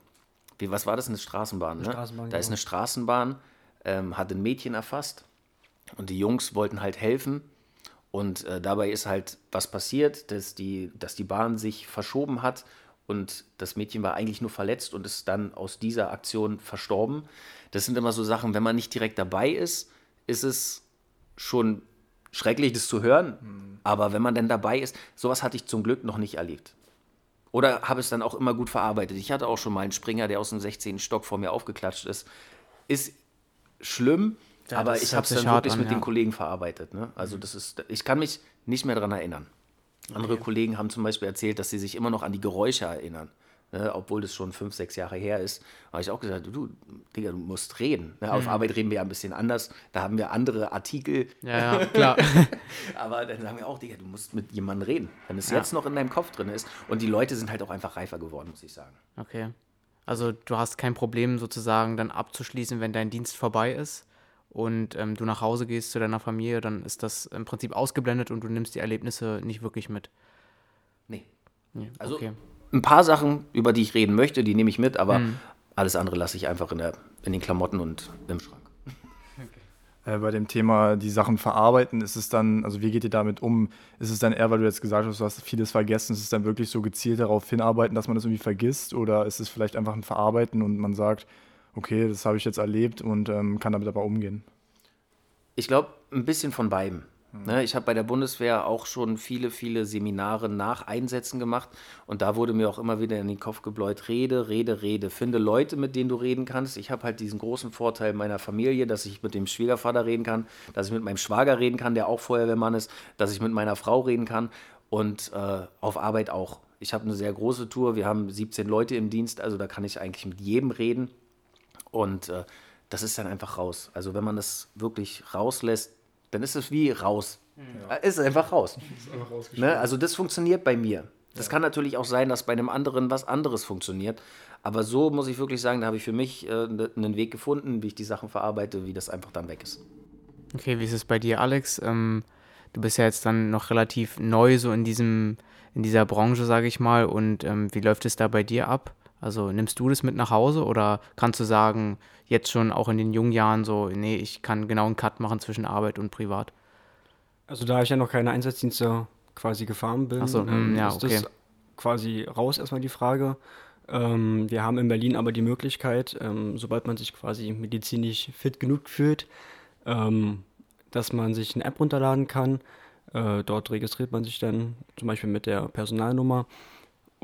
C: wie, was war das, eine Straßenbahn? Ne? Straßenbahn da ist genau. eine Straßenbahn, ähm, hat ein Mädchen erfasst und die Jungs wollten halt helfen und äh, dabei ist halt was passiert, dass die, dass die Bahn sich verschoben hat und das Mädchen war eigentlich nur verletzt und ist dann aus dieser Aktion verstorben. Das sind immer so Sachen, wenn man nicht direkt dabei ist, ist es schon schrecklich, das zu hören. Mhm. Aber wenn man dann dabei ist, sowas hatte ich zum Glück noch nicht erlebt. Oder habe es dann auch immer gut verarbeitet. Ich hatte auch schon mal einen Springer, der aus dem 16. Stock vor mir aufgeklatscht ist. Ist schlimm, ja, aber ich habe es dann wirklich an, mit ja. den Kollegen verarbeitet. Ne? Also das ist, ich kann mich nicht mehr daran erinnern. Andere okay. Kollegen haben zum Beispiel erzählt, dass sie sich immer noch an die Geräusche erinnern. Ne, obwohl das schon fünf, sechs Jahre her ist, habe ich auch gesagt, du, Digga, du musst reden. Ne, auf mhm. Arbeit reden wir ja ein bisschen anders. Da haben wir andere Artikel.
A: Ja, ja klar.
C: Aber dann sagen wir auch, Digga, du musst mit jemandem reden, wenn es ja. jetzt noch in deinem Kopf drin ist. Und die Leute sind halt auch einfach reifer geworden, muss ich sagen.
A: Okay. Also du hast kein Problem sozusagen dann abzuschließen, wenn dein Dienst vorbei ist und ähm, du nach Hause gehst zu deiner Familie, dann ist das im Prinzip ausgeblendet und du nimmst die Erlebnisse nicht wirklich mit.
C: Nee. nee also okay. ein paar Sachen, über die ich reden möchte, die nehme ich mit, aber mhm. alles andere lasse ich einfach in, der, in den Klamotten und im Schrank.
B: Okay. Äh, bei dem Thema die Sachen verarbeiten, ist es dann, also wie geht ihr damit um? Ist es dann eher, weil du jetzt gesagt hast, du hast vieles vergessen, ist es dann wirklich so gezielt darauf hinarbeiten, dass man das irgendwie vergisst? Oder ist es vielleicht einfach ein Verarbeiten und man sagt, okay, das habe ich jetzt erlebt und ähm, kann damit aber umgehen?
C: Ich glaube, ein bisschen von beiden. Mhm. Ich habe bei der Bundeswehr auch schon viele, viele Seminare nach Einsätzen gemacht und da wurde mir auch immer wieder in den Kopf gebläut, rede, rede, rede. Finde Leute, mit denen du reden kannst. Ich habe halt diesen großen Vorteil meiner Familie, dass ich mit dem Schwiegervater reden kann, dass ich mit meinem Schwager reden kann, der auch Feuerwehrmann ist, dass ich mit meiner Frau reden kann und äh, auf Arbeit auch. Ich habe eine sehr große Tour, wir haben 17 Leute im Dienst, also da kann ich eigentlich mit jedem reden. Und äh, das ist dann einfach raus. Also wenn man das wirklich rauslässt, dann ist es wie raus. Ja. Ist einfach raus. Ist einfach ne? Also das funktioniert bei mir. Das ja. kann natürlich auch sein, dass bei einem anderen was anderes funktioniert. Aber so muss ich wirklich sagen, da habe ich für mich äh, einen Weg gefunden, wie ich die Sachen verarbeite, wie das einfach dann weg ist.
A: Okay, wie ist es bei dir, Alex? Ähm, du bist ja jetzt dann noch relativ neu so in diesem, in dieser Branche, sage ich mal. Und ähm, wie läuft es da bei dir ab? Also nimmst du das mit nach Hause oder kannst du sagen, jetzt schon auch in den jungen Jahren so, nee, ich kann genau einen Cut machen zwischen Arbeit und privat?
D: Also da ich ja noch keine Einsatzdienste quasi gefahren bin,
A: so, ähm, ja, ist okay. das
D: quasi raus erstmal die Frage. Ähm, wir haben in Berlin aber die Möglichkeit, ähm, sobald man sich quasi medizinisch fit genug fühlt, ähm, dass man sich eine App runterladen kann. Äh, dort registriert man sich dann zum Beispiel mit der Personalnummer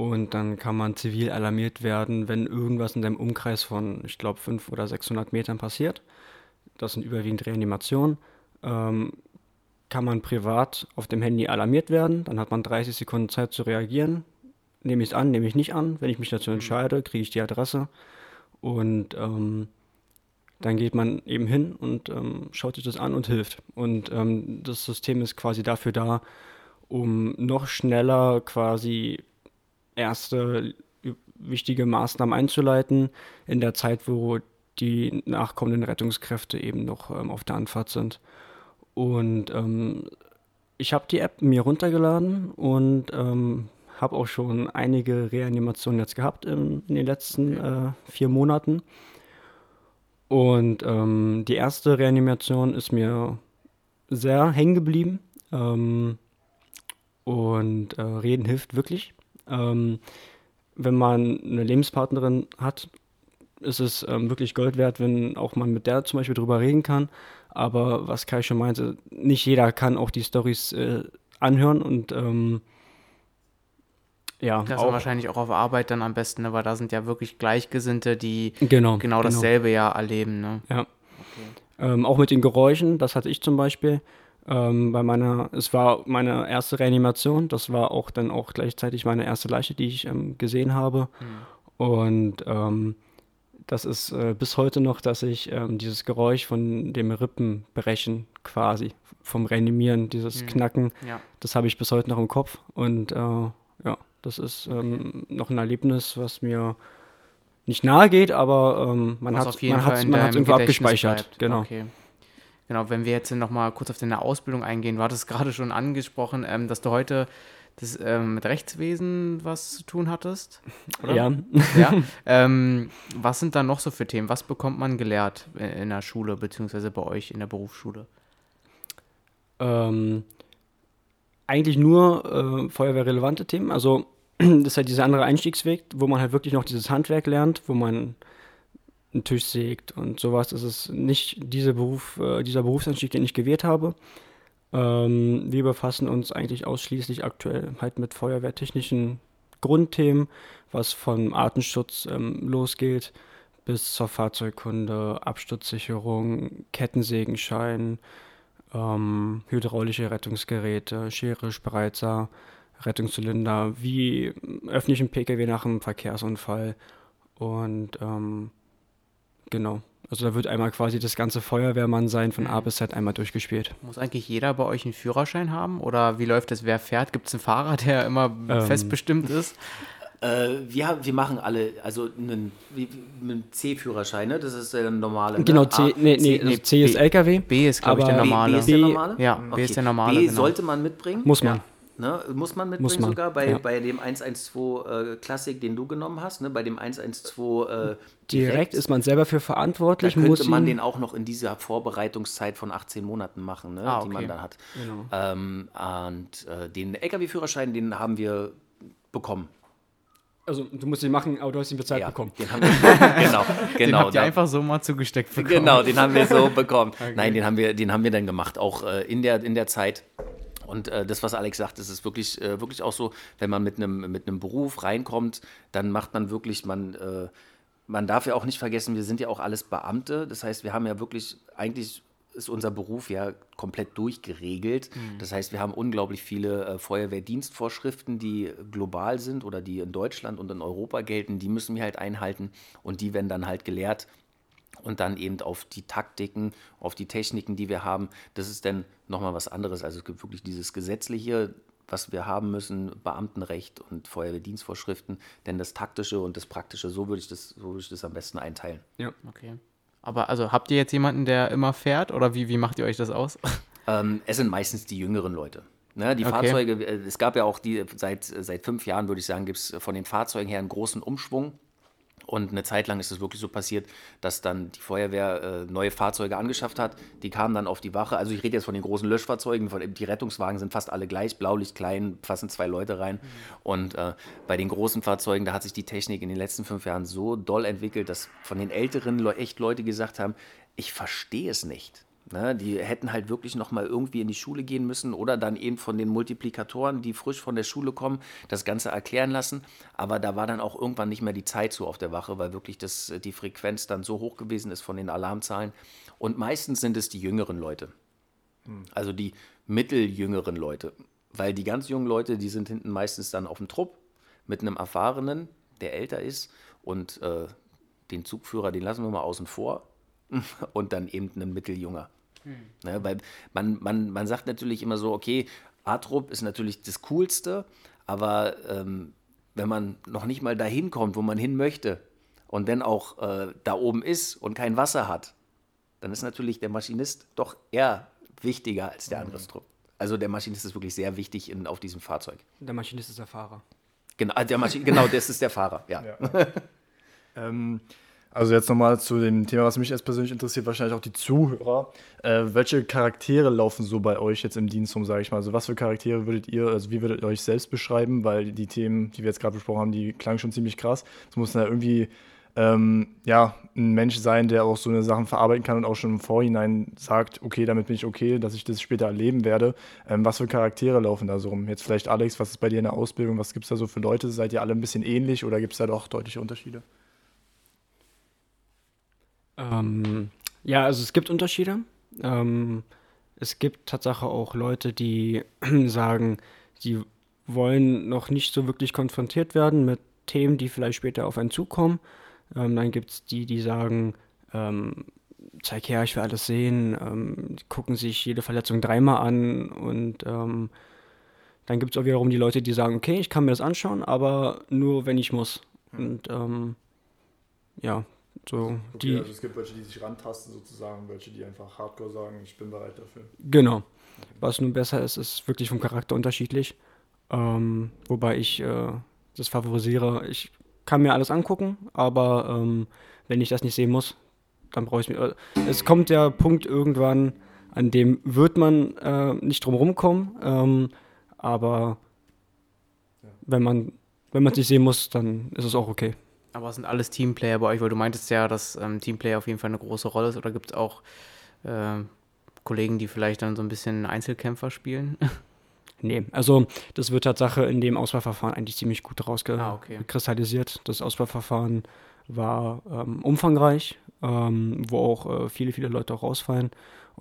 D: und dann kann man zivil alarmiert werden, wenn irgendwas in deinem Umkreis von, ich glaube, 500 oder 600 Metern passiert. Das sind überwiegend Reanimationen. Ähm, kann man privat auf dem Handy alarmiert werden. Dann hat man 30 Sekunden Zeit zu reagieren. Nehme ich es an, nehme ich nicht an. Wenn ich mich dazu mhm. entscheide, kriege ich die Adresse. Und ähm, dann geht man eben hin und ähm, schaut sich das an und hilft. Und ähm, das System ist quasi dafür da, um noch schneller quasi erste wichtige Maßnahmen einzuleiten in der Zeit, wo die nachkommenden Rettungskräfte eben noch ähm, auf der Anfahrt sind. Und ähm, ich habe die App mir runtergeladen und ähm, habe auch schon einige Reanimationen jetzt gehabt in, in den letzten äh, vier Monaten. Und ähm, die erste Reanimation ist mir sehr hängen geblieben. Ähm, und äh, Reden hilft wirklich. Ähm, wenn man eine Lebenspartnerin hat, ist es ähm, wirklich Gold wert, wenn auch man mit der zum Beispiel drüber reden kann. Aber was Kai schon meinte, nicht jeder kann auch die Stories äh, anhören und ähm, ja.
A: Das ist wahrscheinlich auch auf Arbeit dann am besten, ne? weil da sind ja wirklich Gleichgesinnte, die genau, genau, genau. dasselbe ja erleben. Ne?
D: Ja. Okay. Ähm, auch mit den Geräuschen, das hatte ich zum Beispiel. Ähm, bei meiner, es war meine erste Reanimation, das war auch dann auch gleichzeitig meine erste Leiche, die ich ähm, gesehen habe. Mhm. Und ähm, das ist äh, bis heute noch, dass ich ähm, dieses Geräusch von dem Rippenbrechen quasi, vom Reanimieren, dieses mhm. Knacken, ja. das habe ich bis heute noch im Kopf. Und äh, ja, das ist ähm, okay. noch ein Erlebnis, was mir nicht nahe geht, aber ähm, man hat es man hat's, man irgendwo abgespeichert. Bleibt.
A: Genau. Okay. Genau, wenn wir jetzt noch mal kurz auf deine Ausbildung eingehen, du hattest gerade schon angesprochen, ähm, dass du heute das, ähm, mit Rechtswesen was zu tun hattest.
D: Oder? Ja.
A: ja? Ähm, was sind da noch so für Themen? Was bekommt man gelehrt in der Schule, beziehungsweise bei euch in der Berufsschule?
D: Ähm, eigentlich nur äh, feuerwehrrelevante Themen. Also das ist halt dieser andere Einstiegsweg, wo man halt wirklich noch dieses Handwerk lernt, wo man einen Tisch sägt und sowas. Das ist nicht diese Beruf, äh, dieser Berufsanstieg, den ich gewählt habe. Ähm, wir befassen uns eigentlich ausschließlich aktuell halt mit feuerwehrtechnischen Grundthemen, was von Artenschutz ähm, losgeht bis zur Fahrzeugkunde, Absturzsicherung, Kettensägenschein, ähm, hydraulische Rettungsgeräte, Schere, Spreizer, Rettungszylinder, wie ich einen Pkw nach einem Verkehrsunfall und ähm, genau. Also da wird einmal quasi das ganze Feuerwehrmann sein von A bis Z einmal durchgespielt.
A: Muss eigentlich jeder bei euch einen Führerschein haben? Oder wie läuft das? Wer fährt? Gibt es einen Fahrer, der immer
D: Ähm.
A: festbestimmt ist?
C: Äh, wir, wir machen alle, also einen, wie- einen C-Führerschein, ne? das ist der normale. Ne?
D: Genau, C,
C: A-
D: nee, nee,
C: C-
D: also C ist LKW.
A: B ist, glaube ich, der
D: aber-
C: B,
A: normale.
C: B ist der
D: B-
C: normale?
A: Ja, B ist der normale,
C: B
A: genau.
C: sollte man mitbringen.
D: Muss man.
A: Ja.
C: Ne, muss man mitbringen
D: Muss man,
C: sogar bei,
D: ja.
C: bei dem 112 äh, Klassik, den du genommen hast, ne? bei dem 112 äh,
D: Direkt ist man selber für
C: da
D: verantwortlich,
C: könnte
D: muss
C: man den auch noch in dieser Vorbereitungszeit von 18 Monaten machen, ne,
A: Ah,
C: die man
A: okay.
C: da hat.
D: Genau.
C: Ähm, und äh, den LKW-Führerschein, den haben wir bekommen.
D: Also du musst ihn machen, aber du hast ihn bezahlt
C: Ja,
D: bekommen.
C: den haben wir, genau,
A: Den
C: genau.
A: habt ihr
C: da-
A: einfach so mal zugesteckt bekommen.
C: Genau, den haben wir so bekommen. Nein, den haben wir, den haben wir dann gemacht, auch äh, in, der, in der Zeit. Und äh, das, was Alex sagt, das ist wirklich, äh, wirklich auch so, wenn man mit einem mit einem Beruf reinkommt, dann macht man wirklich, man, äh, man darf ja auch nicht vergessen, wir sind ja auch alles Beamte. Das heißt, wir haben ja wirklich, eigentlich ist unser Beruf ja komplett durchgeregelt. Das heißt, wir haben unglaublich viele äh, Feuerwehrdienstvorschriften, die global sind oder die in Deutschland und in Europa gelten. Die müssen wir halt einhalten und die werden dann halt gelehrt und dann eben auf die Taktiken, auf die Techniken, die wir haben. Das ist dann nochmal was anderes. Also es gibt wirklich dieses Gesetzliche, was wir haben müssen, Beamtenrecht und Feuerwehrdienstvorschriften, denn das Taktische und das Praktische, so würde ich das, so würde ich das am besten einteilen.
D: Ja.
A: Okay. Aber also habt ihr jetzt jemanden, der immer fährt oder wie, wie macht ihr euch das aus?
C: Ähm, es sind meistens die jüngeren Leute. Ne, die
A: Okay.
C: Fahrzeuge, äh, es gab ja auch die, seit, seit fünf Jahren würde ich sagen, gibt es von den Fahrzeugen her einen großen Umschwung. Und eine Zeit lang ist es wirklich so passiert, dass dann die Feuerwehr äh, neue Fahrzeuge angeschafft hat. Die kamen dann auf die Wache. Also ich rede jetzt von den großen Löschfahrzeugen. Von, die Rettungswagen sind fast alle gleich. Blaulicht klein, passen zwei Leute rein. Und äh, bei den großen Fahrzeugen, da hat sich die Technik in den letzten fünf Jahren so doll entwickelt, dass von den älteren echt Leute gesagt haben, ich verstehe es nicht. Ne, die hätten halt wirklich noch mal irgendwie in die Schule gehen müssen oder dann eben von den Multiplikatoren, die frisch von der Schule kommen, das Ganze erklären lassen. Aber da war dann auch irgendwann nicht mehr die Zeit so auf der Wache, weil wirklich das, die Frequenz dann so hoch gewesen ist von den Alarmzahlen. Und meistens sind es die jüngeren Leute. Also die mitteljüngeren Leute. Weil die ganz jungen Leute, die sind hinten meistens dann auf dem Trupp mit einem Erfahrenen, der älter ist. Und äh, den Zugführer, den lassen wir mal außen vor. Und dann eben einen Mitteljunger. Ne, weil man, man, man sagt natürlich immer so, okay, A-Trupp ist natürlich das Coolste, aber ähm, wenn man noch nicht mal dahin kommt, wo man hin möchte und dann auch äh, da oben ist und kein Wasser hat, dann ist natürlich der Maschinist doch eher wichtiger als der andere Trupp. Also der Maschinist ist wirklich sehr wichtig in, auf diesem Fahrzeug.
D: Der Maschinist ist der Fahrer.
C: Genau, der Maschin genau das ist der Fahrer, ja.
B: Ähm, also jetzt nochmal zu dem Thema, was mich jetzt persönlich interessiert, wahrscheinlich auch die Zuhörer. Äh, welche Charaktere laufen so bei euch jetzt im Dienst rum, sage ich mal? Also was für Charaktere würdet ihr, also wie würdet ihr euch selbst beschreiben? Weil die Themen, die wir jetzt gerade besprochen haben, die klangen schon ziemlich krass. Es muss ja irgendwie ähm, ja, ein Mensch sein, der auch so eine Sachen verarbeiten kann und auch schon im Vorhinein sagt, okay, damit bin ich okay, dass ich das später erleben werde. Ähm, was für Charaktere laufen da so rum? Jetzt vielleicht Alex, was ist bei dir in der Ausbildung? Was gibt es da so für Leute? Seid ihr alle ein bisschen ähnlich oder gibt es da doch deutliche Unterschiede?
D: Ähm, ja, also es gibt Unterschiede. Ähm, es gibt Tatsache auch Leute, die sagen, sie wollen noch nicht so wirklich konfrontiert werden mit Themen, die vielleicht später auf einen zukommen. Ähm, dann gibt es die, die sagen, ähm, zeig her, ich will alles sehen, ähm, die gucken sich jede Verletzung dreimal an und ähm, dann gibt es auch wiederum die Leute, die sagen, okay, ich kann mir das anschauen, aber nur, wenn ich muss. Und ähm, ja, so die...
B: also es gibt welche, die sich rantasten sozusagen, welche, die einfach hardcore sagen, ich bin bereit dafür.
D: Genau. Was nun besser ist, ist wirklich vom Charakter unterschiedlich. Ähm, wobei ich äh, das favorisiere. Ich kann mir alles angucken, aber ähm, wenn ich das nicht sehen muss, dann brauche ich mir. Äh, es kommt der Punkt irgendwann, an dem wird man äh, nicht drum rumkommen. Ähm, aber wenn man wenn man es nicht sehen muss, dann ist es auch okay.
A: Aber es sind alles Teamplayer bei euch, weil du meintest ja, dass ähm, Teamplayer auf jeden Fall eine große Rolle ist. Oder gibt es auch äh, Kollegen, die vielleicht dann so ein bisschen Einzelkämpfer spielen?
D: Nee, also das wird Tatsache in dem Auswahlverfahren eigentlich ziemlich gut rausgekristallisiert. Ah, okay. Das Auswahlverfahren war ähm, umfangreich, ähm, wo auch äh, viele, viele Leute auch rausfallen.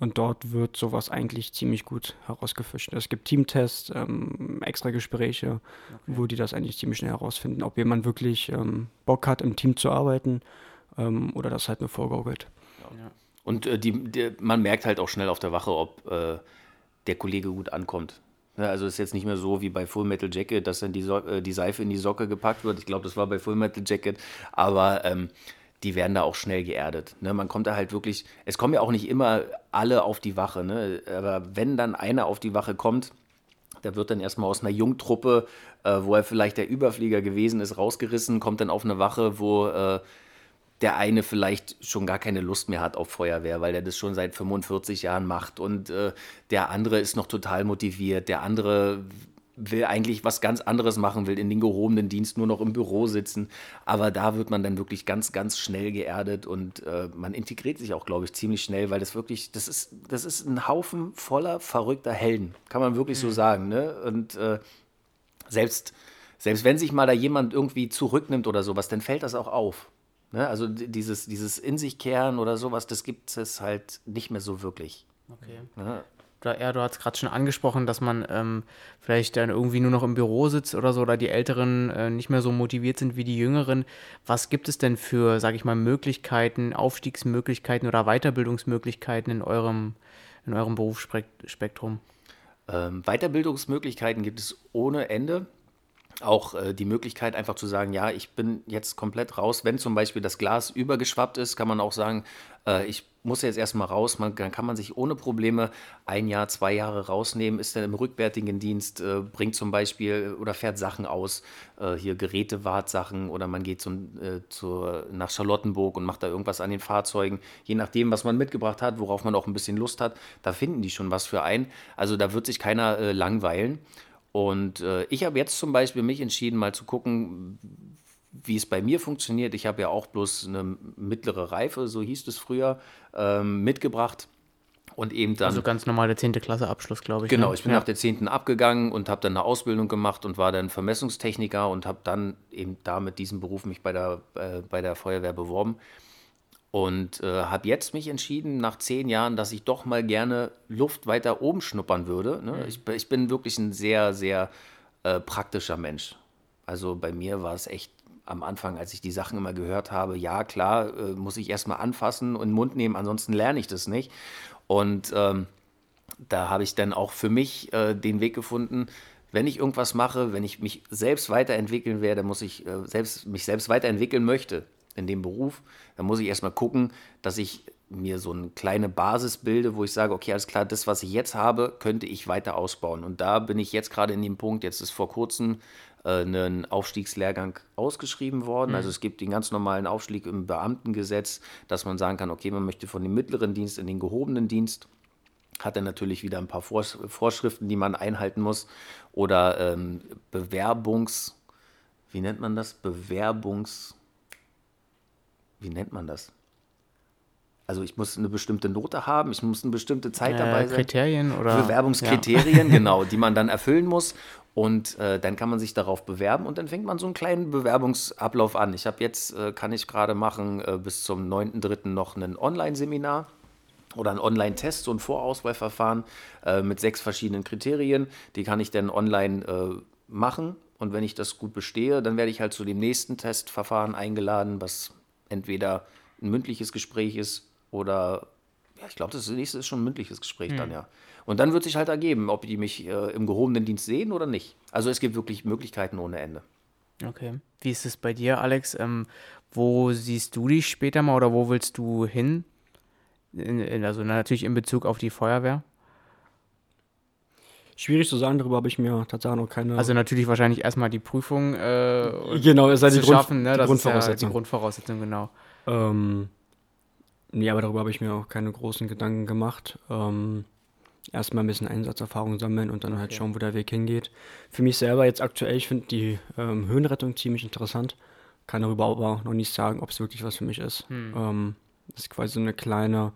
D: Und dort wird sowas eigentlich ziemlich gut herausgefischt. Es gibt Teamtests, ähm, extra Gespräche, okay. wo die das eigentlich ziemlich schnell herausfinden, ob jemand wirklich ähm, Bock hat, im Team zu arbeiten ähm, oder das halt nur vorgaukelt.
C: Ja. Und äh, die, die, man merkt halt auch schnell auf der Wache, ob äh, der Kollege gut ankommt. Ja, also ist jetzt nicht mehr so wie bei Full Metal Jacket, dass dann die, so äh, die Seife in die Socke gepackt wird. Ich glaube, das war bei Full Metal Jacket. Aber ähm, die werden da auch schnell geerdet. Ne? Man kommt da halt wirklich, es kommen ja auch nicht immer alle auf die Wache, ne? aber wenn dann einer auf die Wache kommt, da wird dann erstmal aus einer Jungtruppe, äh, wo er vielleicht der Überflieger gewesen ist, rausgerissen, kommt dann auf eine Wache, wo äh, der eine vielleicht schon gar keine Lust mehr hat auf Feuerwehr, weil er das schon seit 45 Jahren macht und äh, der andere ist noch total motiviert, der andere will eigentlich was ganz anderes machen, will in den gehobenen Dienst nur noch im Büro sitzen. Aber da wird man dann wirklich ganz, ganz schnell geerdet und äh, man integriert sich auch, glaube ich, ziemlich schnell, weil das wirklich, das ist, das ist ein Haufen voller verrückter Helden, kann man wirklich mhm. so sagen. Ne? Und äh, selbst, selbst wenn sich mal da jemand irgendwie zurücknimmt oder sowas, dann fällt das auch auf. Ne? Also dieses, dieses In sich kehren oder sowas, das gibt es halt nicht mehr so wirklich.
A: Okay. Ne? Ja, du hast gerade schon angesprochen, dass man ähm, vielleicht dann irgendwie nur noch im Büro sitzt oder so, oder die Älteren äh, nicht mehr so motiviert sind wie die Jüngeren. Was gibt es denn für, sage ich mal, Möglichkeiten, Aufstiegsmöglichkeiten oder Weiterbildungsmöglichkeiten in eurem, in eurem Berufsspektrum?
C: Ähm, Weiterbildungsmöglichkeiten gibt es ohne Ende auch äh, die Möglichkeit, einfach zu sagen, ja, ich bin jetzt komplett raus. Wenn zum Beispiel das Glas übergeschwappt ist, kann man auch sagen, äh, ich muss jetzt erstmal raus. Man, dann kann man sich ohne Probleme ein Jahr, zwei Jahre rausnehmen, ist dann im rückwärtigen Dienst, äh, bringt zum Beispiel oder fährt Sachen aus, äh, hier Gerätewartsachen oder man geht zum, äh, zur, nach Charlottenburg und macht da irgendwas an den Fahrzeugen. Je nachdem, was man mitgebracht hat, worauf man auch ein bisschen Lust hat, da finden die schon was für ein. Also da wird sich keiner äh, langweilen. Und äh, ich habe jetzt zum Beispiel mich entschieden, mal zu gucken, wie es bei mir funktioniert. Ich habe ja auch bloß eine mittlere Reife, so hieß es früher, ähm, mitgebracht. Und eben dann.
A: Also ganz normal der 10. Klasse Abschluss, glaube ich.
C: Genau, ne? ich bin ja. nach der 10. abgegangen und habe dann eine Ausbildung gemacht und war dann Vermessungstechniker und habe dann eben da mit diesem Beruf mich bei der, äh, bei der Feuerwehr beworben. Und äh, habe jetzt mich entschieden, nach zehn Jahren, dass ich doch mal gerne Luft weiter oben schnuppern würde. Ne? Mhm. Ich, ich, bin wirklich ein sehr, sehr äh, praktischer Mensch. Also bei mir war es echt am Anfang, als ich die Sachen immer gehört habe, ja klar, äh, muss ich erstmal anfassen und den Mund nehmen, ansonsten lerne ich das nicht. Und ähm, da habe ich dann auch für mich äh, den Weg gefunden, wenn ich irgendwas mache, wenn ich mich selbst weiterentwickeln werde, muss ich äh, selbst, mich selbst weiterentwickeln möchte, in dem Beruf, dann muss ich erstmal gucken, dass ich mir so eine kleine Basis bilde, wo ich sage, okay, alles klar, das, was ich jetzt habe, könnte ich weiter ausbauen. Und da bin ich jetzt gerade in dem Punkt, jetzt ist vor kurzem äh, ein Aufstiegslehrgang ausgeschrieben worden. Mhm. Also es gibt den ganz normalen Aufstieg im Beamtengesetz, dass man sagen kann, okay, man möchte von dem mittleren Dienst in den gehobenen Dienst hat er natürlich wieder ein paar Vorschriften, die man einhalten muss. Oder ähm, Bewerbungs, wie nennt man das? Bewerbungs, wie nennt man das? Also ich muss eine bestimmte Note haben, ich muss eine bestimmte Zeit äh, dabei sein.
A: Kriterien oder?
C: Bewerbungskriterien, ja. genau, die man dann erfüllen muss. Und äh, dann kann man sich darauf bewerben und dann fängt man so einen kleinen Bewerbungsablauf an. Ich habe jetzt, äh, kann ich gerade machen, äh, bis zum 9.3. noch ein Online-Seminar oder ein Online-Test, so ein Vorauswahlverfahren äh, mit sechs verschiedenen Kriterien. Die kann ich dann online äh, machen. Und wenn ich das gut bestehe, dann werde ich halt zu dem nächsten Testverfahren eingeladen, was entweder ein mündliches Gespräch ist oder, ja, ich glaube, das nächste ist schon ein mündliches Gespräch hm. dann, ja. Und dann wird sich halt ergeben, ob die mich äh, im gehobenen Dienst sehen oder nicht. Also es gibt wirklich Möglichkeiten ohne Ende.
A: Okay. Wie ist es bei dir, Alex? Ähm, wo siehst du dich später mal oder wo willst du hin? In, in, also natürlich in Bezug auf die Feuerwehr.
D: Schwierig zu sagen, darüber habe ich mir tatsächlich noch keine.
A: Also natürlich wahrscheinlich erstmal die Prüfung äh,
D: genau, ist halt
A: zu
D: die
A: schaffen, ne?
D: Die
A: das
D: Grundvoraussetzung.
A: Ist ja die Grundvoraussetzung, genau.
D: Ähm, nee, aber darüber habe ich mir auch keine großen Gedanken gemacht. Ähm, erstmal ein bisschen Einsatzerfahrung sammeln und dann halt
A: Okay.
D: schauen, wo der Weg hingeht. Für mich selber jetzt aktuell, ich finde die ähm, Höhenrettung ziemlich interessant. Kann darüber aber noch nicht sagen, ob es wirklich was für mich ist. Ähm, das ist quasi so eine kleine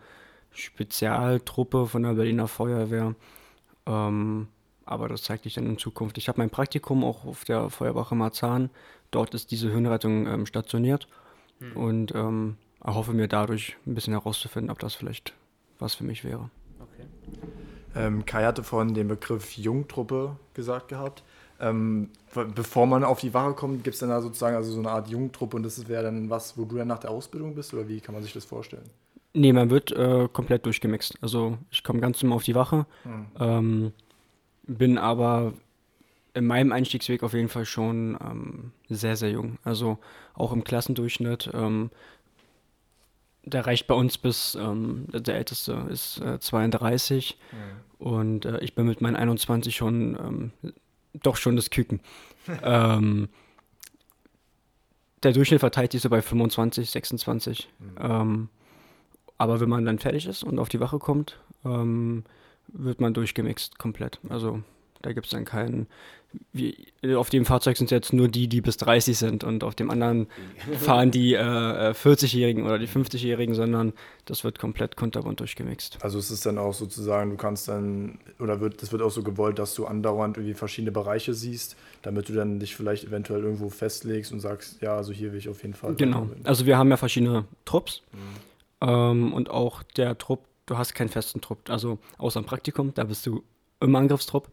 D: Spezialtruppe von der Berliner Feuerwehr. Ähm, aber das zeigt sich dann in Zukunft. Ich habe mein Praktikum auch auf der Feuerwache Marzahn. Dort ist diese Höhenrettung ähm, stationiert und ähm, erhoffe mir dadurch ein bisschen herauszufinden, ob das vielleicht was für mich wäre.
B: Ähm, Kai hatte vorhin den Begriff Jungtruppe gesagt gehabt. Ähm, be- bevor man auf die Wache kommt, gibt es dann da sozusagen also so eine Art Jungtruppe und das wäre dann was, wo du dann nach der Ausbildung bist oder wie kann man sich das vorstellen?
D: Nee, man wird äh, komplett durchgemixt. Also ich komme ganz normal auf die Wache, ähm, bin aber in meinem Einstiegsweg auf jeden Fall schon ähm, sehr, sehr jung. Also auch im Klassendurchschnitt. Der reicht bei uns bis, ähm, der älteste ist äh, 32 und äh, ich bin mit meinen 21 schon ähm, doch schon das Küken. ähm, der Durchschnitt verteilt sich so bei 25, 26. Ähm, aber wenn man dann fertig ist und auf die Wache kommt, ähm, wird man durchgemixt komplett. Also da gibt es dann keinen. Wie, auf dem Fahrzeug sind jetzt nur die, die bis 30 sind und auf dem anderen fahren die äh, äh, 40-Jährigen oder die 50-Jährigen, sondern das wird komplett kunterbunt durchgemixt.
B: Also es ist dann auch sozusagen, du kannst dann, oder wird, das wird auch so gewollt, dass du andauernd irgendwie verschiedene Bereiche siehst, damit du dann dich vielleicht eventuell irgendwo festlegst und sagst, ja, also hier will ich auf jeden Fall.
D: Genau. Also wir haben ja verschiedene Trupps ähm, und auch der Trupp, du hast keinen festen Trupp. Also außer im Praktikum, da bist du im Angriffstrupp.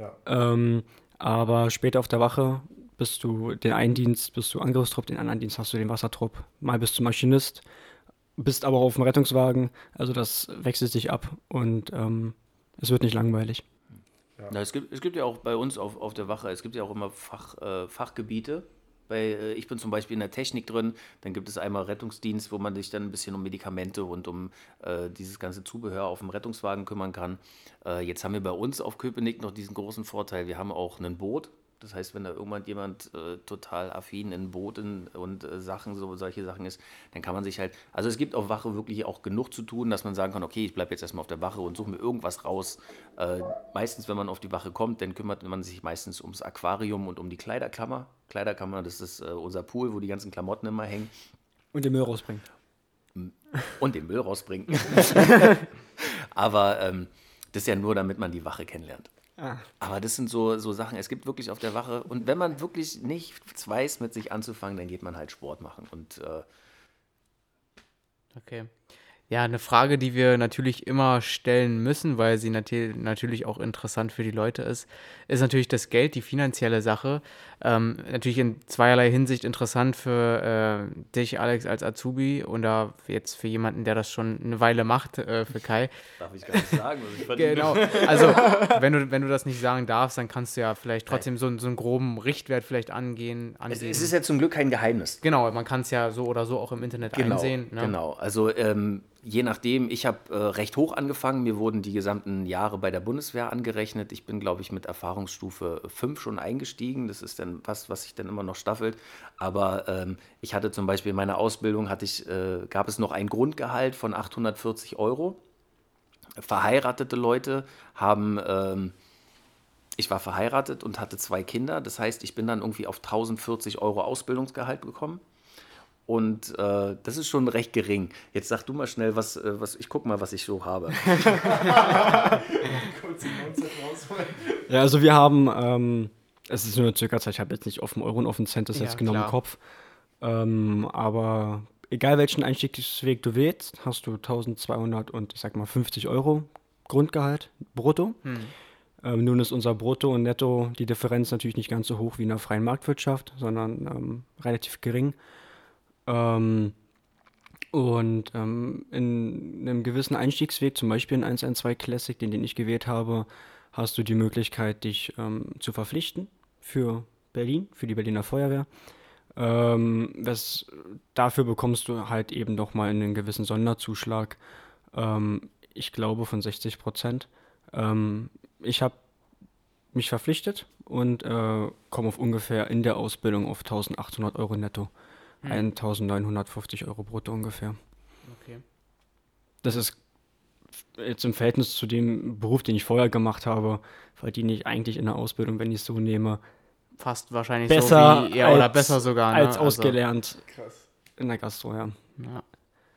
B: Ja.
D: Ähm, aber später auf der Wache bist du den einen Dienst, bist du Angriffstrupp, den anderen Dienst hast du den Wassertrupp. Mal bist du Maschinist, bist aber auf dem Rettungswagen. Also das wechselt sich ab und ähm, es wird nicht langweilig.
C: Na, es, gibt, es gibt ja auch bei uns auf, auf der Wache, es gibt ja auch immer Fach, äh, Fachgebiete. Bei, äh, ich bin zum Beispiel in der Technik drin, dann gibt es einmal Rettungsdienst, wo man sich dann ein bisschen um Medikamente und um äh, dieses ganze Zubehör auf dem Rettungswagen kümmern kann. Äh, jetzt haben wir bei uns auf Köpenick noch diesen großen Vorteil, wir haben auch ein Boot. Das heißt, wenn da irgendwann jemand äh, total affin in Booten und äh, Sachen, so solche Sachen ist, dann kann man sich halt, also es gibt auf Wache wirklich auch genug zu tun, dass man sagen kann, okay, ich bleibe jetzt erstmal auf der Wache und suche mir irgendwas raus. Äh, meistens, wenn man auf die Wache kommt, dann kümmert man sich meistens ums Aquarium und um die Kleiderkammer. Kleiderkammer, das ist äh, unser Pool, wo die ganzen Klamotten immer hängen
D: Und den Müll rausbringen.
C: und den Müll rausbringen. Aber ähm, das ist ja nur, damit man die Wache kennenlernt. Aber das sind so, so Sachen, es gibt wirklich auf der Wache, und wenn man wirklich nichts weiß, mit sich anzufangen, dann geht man halt Sport machen. Und äh,
A: Okay. Ja, eine Frage, die wir natürlich immer stellen müssen, weil sie nati natürlich auch interessant für die Leute ist, ist natürlich das Geld, die finanzielle Sache. Ähm, natürlich in zweierlei Hinsicht interessant für äh, dich, Alex, als Azubi oder jetzt für jemanden, der das schon eine Weile macht, äh, für Kai.
C: darf ich gar nicht sagen, was ich verdiene.
A: Genau. Also, wenn du, wenn du das nicht sagen darfst, dann kannst du ja vielleicht trotzdem so, einen- so einen groben Richtwert vielleicht angehen.
C: Es,
A: angeben.
C: es ist ja zum Glück kein Geheimnis.
A: genau, man kann es ja so oder so auch im Internet
C: Genau,
A: einsehen. Ne?
C: genau. Also ähm, je nachdem, ich habe äh, recht hoch angefangen. Mir wurden die gesamten Jahre bei der Bundeswehr angerechnet. Ich bin, glaube ich, mit Erfahrungsstufe 5 schon eingestiegen. Das ist dann was, was sich dann immer noch staffelt. Aber ähm, ich hatte zum Beispiel in meiner Ausbildung, hatte ich, äh, gab es noch ein Grundgehalt von 840 Euro. Verheiratete Leute haben... Ähm, ich war verheiratet und hatte zwei Kinder. Das heißt, ich bin dann irgendwie auf 1040 Euro Ausbildungsgehalt gekommen. Und äh, das ist schon recht gering. Jetzt sag du mal schnell, was, äh, was ich guck mal, was ich so habe.
D: Ja, also wir haben, ähm, es ist nur eine Circa-Zeit, ich habe jetzt nicht auf den Euro und auf den Cent das
A: Ja,
D: jetzt genau
A: klar.
D: im Kopf. Ähm, aber egal welchen Einstiegsweg du wählst, hast du 1200 und ich sag mal 50 Euro Grundgehalt brutto. Ähm, nun ist unser Brutto und Netto die Differenz natürlich nicht ganz so hoch wie in der freien Marktwirtschaft, sondern ähm, relativ gering. Ähm, und ähm, in einem gewissen Einstiegsweg, zum Beispiel in 112 Classic, den, den ich gewählt habe, hast du die Möglichkeit, dich ähm, zu verpflichten für Berlin, für die Berliner Feuerwehr. Ähm, das, dafür bekommst du halt eben noch mal einen gewissen Sonderzuschlag. Ähm, ich glaube von 60 Prozent. Ähm, ich habe mich verpflichtet und äh, komme auf ungefähr in der Ausbildung auf 1800 Euro netto. 1950 Euro brutto ungefähr.
A: Okay.
D: Das ist jetzt im Verhältnis zu dem Beruf, den ich vorher gemacht habe, verdiene ich eigentlich in der Ausbildung, wenn ich es so nehme,
A: Fast wahrscheinlich
D: besser
A: so wie, ja, oder
D: als-
A: besser sogar. Ne?
D: als
A: Also,
D: ausgelernt
B: Krass.
D: in der Gastro, ja.
A: ja.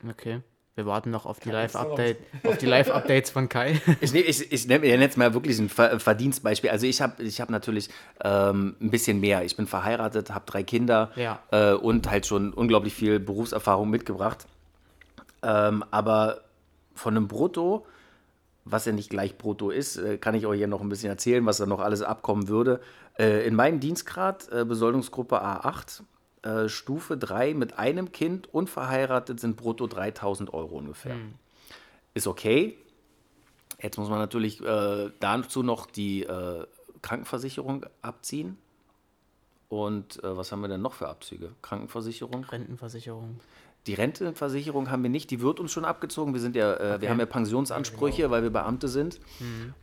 A: Okay. Wir warten noch auf die
B: extra noch-
A: Live-Update, auf die Live-Updates von Kai.
C: Ich nehme ich, ich nehm, jetzt mal wirklich ein Ver Verdienstbeispiel. Also ich habe ich hab natürlich ähm, ein bisschen mehr. Ich bin verheiratet, habe drei Kinder
A: Ja.
C: äh, und halt schon unglaublich viel Berufserfahrung mitgebracht. Ähm, aber von einem Brutto, was ja nicht gleich Brutto ist, äh, kann ich euch ja noch ein bisschen erzählen, was da noch alles abkommen würde. Äh, in meinem Dienstgrad, äh, Besoldungsgruppe A8, äh, Stufe 3 mit einem Kind und verheiratet sind brutto 3000 Euro ungefähr. Ist okay. Jetzt muss man natürlich äh, dazu noch die äh, Krankenversicherung abziehen. Und äh, was haben wir denn noch für Abzüge? Krankenversicherung.
A: Rentenversicherung.
C: Die Rentenversicherung haben wir nicht, die wird uns schon abgezogen. Wir, sind ja, äh, wir haben ja Pensionsansprüche, weil wir Beamte sind.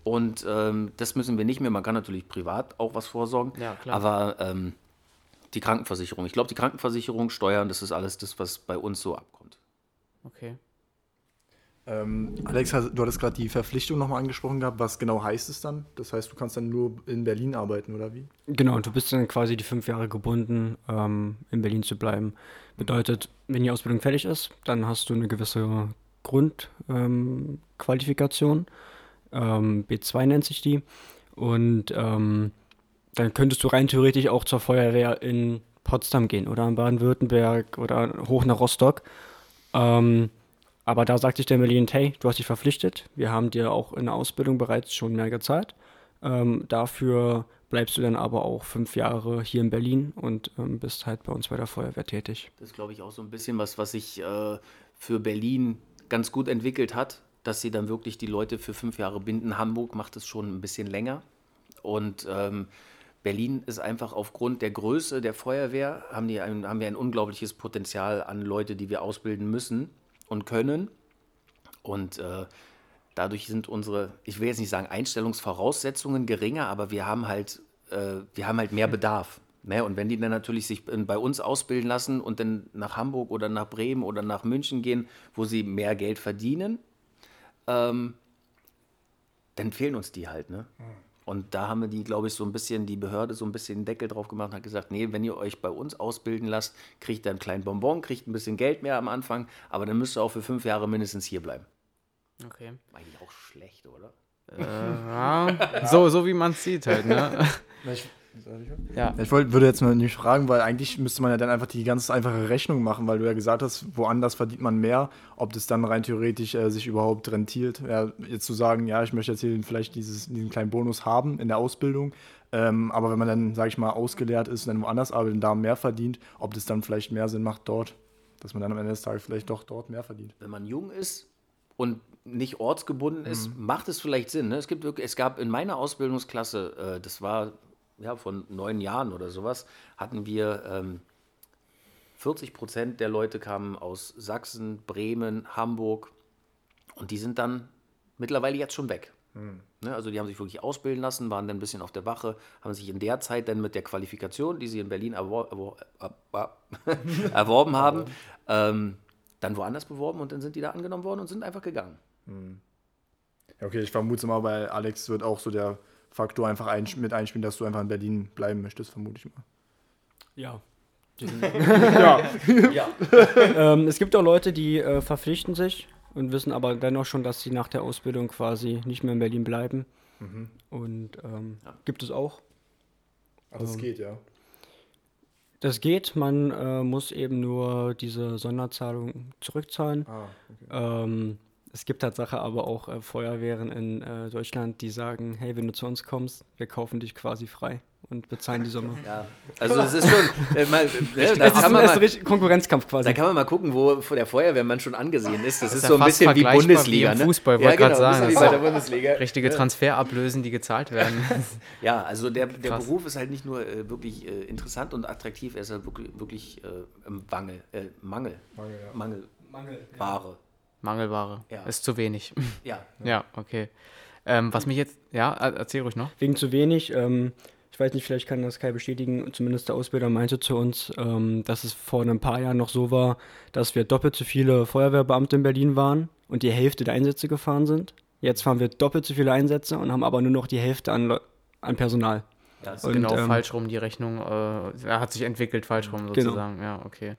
C: Und ähm, das müssen wir nicht mehr. Man kann natürlich privat auch was vorsorgen.
A: Ja, klar.
C: Aber ähm, die Krankenversicherung, ich glaube, die Krankenversicherung, Steuern, das ist alles das, was bei uns so abkommt.
A: Okay.
B: Ähm, Alex, du hattest gerade die Verpflichtung nochmal angesprochen gehabt. Was genau heißt es dann? Das heißt, du kannst dann nur in Berlin arbeiten, oder wie?
D: Genau, und du bist dann quasi die fünf Jahre gebunden, ähm, in Berlin zu bleiben. Bedeutet, wenn die Ausbildung fertig ist, dann hast du eine gewisse Grundqualifikation. Ähm, ähm, B2 nennt sich die. Und ähm, dann könntest du rein theoretisch auch zur Feuerwehr in Potsdam gehen oder in Baden-Württemberg oder hoch nach Rostock. Ähm, aber da sagt sich der Berlin, hey, du hast dich verpflichtet. Wir haben dir auch in der Ausbildung bereits schon mehr gezahlt. Ähm, dafür bleibst du dann aber auch fünf Jahre hier in Berlin und ähm, bist halt bei uns bei der Feuerwehr tätig.
C: Das ist, glaube ich, auch so ein bisschen was, was sich äh, für Berlin ganz gut entwickelt hat, dass sie dann wirklich die Leute für fünf Jahre binden. Hamburg macht es schon ein bisschen länger. Und ähm, Berlin ist einfach aufgrund der Größe der Feuerwehr, haben, die ein, haben wir ein unglaubliches Potenzial an Leute, die wir ausbilden müssen und können. Und äh, dadurch sind unsere, ich will jetzt nicht sagen Einstellungsvoraussetzungen geringer, aber wir haben halt, äh, wir haben halt mehr Bedarf. Ne? Und wenn die dann natürlich sich bei uns ausbilden lassen und dann nach Hamburg oder nach Bremen oder nach München gehen, wo sie mehr Geld verdienen, ähm, dann fehlen uns die halt. Ne? Und da haben wir die, glaube ich, so ein bisschen, die Behörde so ein bisschen den Deckel drauf gemacht und hat gesagt, nee, wenn ihr euch bei uns ausbilden lasst, kriegt ihr einen kleinen Bonbon, kriegt ein bisschen Geld mehr am Anfang, aber dann müsst ihr auch für fünf Jahre mindestens hier bleiben.
A: Okay.
C: Eigentlich auch schlecht, oder?
A: Äh, ja, so, so wie man es sieht halt, ne? Ja.
B: Ich wollt, würde jetzt mal nicht fragen, weil eigentlich müsste man ja dann einfach die ganz einfache Rechnung machen, weil du ja gesagt hast, woanders verdient man mehr, ob das dann rein theoretisch äh, sich überhaupt rentiert. Ja, jetzt zu sagen, ja, ich möchte jetzt hier vielleicht dieses, diesen kleinen Bonus haben in der Ausbildung, ähm, aber wenn man dann, sage ich mal, ausgelehrt ist und dann woanders arbeitet und da mehr verdient, ob das dann vielleicht mehr Sinn macht dort, dass man dann am Ende des Tages vielleicht doch dort mehr verdient.
C: wenn man jung ist und nicht ortsgebunden ist, macht es vielleicht Sinn. Ne? Es, gibt wirklich, es gab in meiner Ausbildungsklasse, äh, das war ja, von neun Jahren oder sowas, hatten wir ähm, 40 Prozent der Leute kamen aus Sachsen, Bremen, Hamburg und die sind dann mittlerweile jetzt schon weg. Ne? Also die haben sich wirklich ausbilden lassen, waren dann ein bisschen auf der Wache, haben sich in der Zeit dann mit der Qualifikation, die sie in Berlin erwor erwor erwor erworben haben, ähm, dann woanders beworben und dann sind die da angenommen worden und sind einfach gegangen.
B: Ja, okay, ich vermute mal, bei Alex wird auch so der Faktor einfach ein, mit einspielen, dass du einfach in Berlin bleiben möchtest, vermute ich mal.
D: Ja.
C: Ja.
D: ähm, es gibt auch Leute, die äh, verpflichten sich und wissen aber dennoch schon, dass sie nach der Ausbildung quasi nicht mehr in Berlin bleiben. Und ähm, gibt es auch.
B: Also es geht, ja.
D: Das geht, man äh, muss eben nur diese Sonderzahlung zurückzahlen.
B: Ah, okay.
D: Es gibt Tatsache aber auch äh, Feuerwehren in äh, Deutschland, die sagen, hey, wenn du zu uns kommst, wir kaufen dich quasi frei und bezahlen die Summe.
C: ja. Also es ist schon, äh, mal, ne, da,
D: Das ist
C: kann
D: ein
C: man
D: erst
C: mal,
D: richtig Konkurrenzkampf quasi.
C: da kann man mal gucken, wo vor der Feuerwehrmann schon angesehen ist. Das, ist
A: ja
C: so ein bisschen wie Bundesliga.
A: wie im
C: ne?
A: Fußball,
C: ja,
A: wollte grad
C: genau, ein
A: sagen,
C: bisschen wie
A: das
C: bei
A: ist
C: der Bundesliga.
A: Richtige Transferablösen, die gezahlt werden.
C: Ja, also der, der
A: Krass.
C: Beruf ist halt nicht nur äh, wirklich äh, interessant und attraktiv, er ist halt wirklich, wirklich äh, im Wangel, äh, Mangel,
B: Mangel, ja.
C: Mangel,
D: Mangel.
C: Ware.
A: Mangelware.
C: Ja.
A: Ist zu wenig.
C: Ja,
A: Ja, okay. Ähm, was mich jetzt, ja, er- erzähl ruhig noch.
D: Wegen zu wenig. Ähm, ich weiß nicht, vielleicht kann das Kai bestätigen. Zumindest der Ausbilder meinte zu uns, ähm, dass es vor ein paar Jahren noch so war, dass wir doppelt so viele Feuerwehrbeamte in Berlin waren und die Hälfte der Einsätze gefahren sind. Jetzt fahren wir doppelt so viele Einsätze und haben aber nur noch die Hälfte an, an Personal.
C: Ja, das
A: Und,
C: ist
A: genau
D: ähm,
A: falsch rum die Rechnung. Äh, er hat sich entwickelt falsch rum
D: Genau.
A: sozusagen. Ja, okay.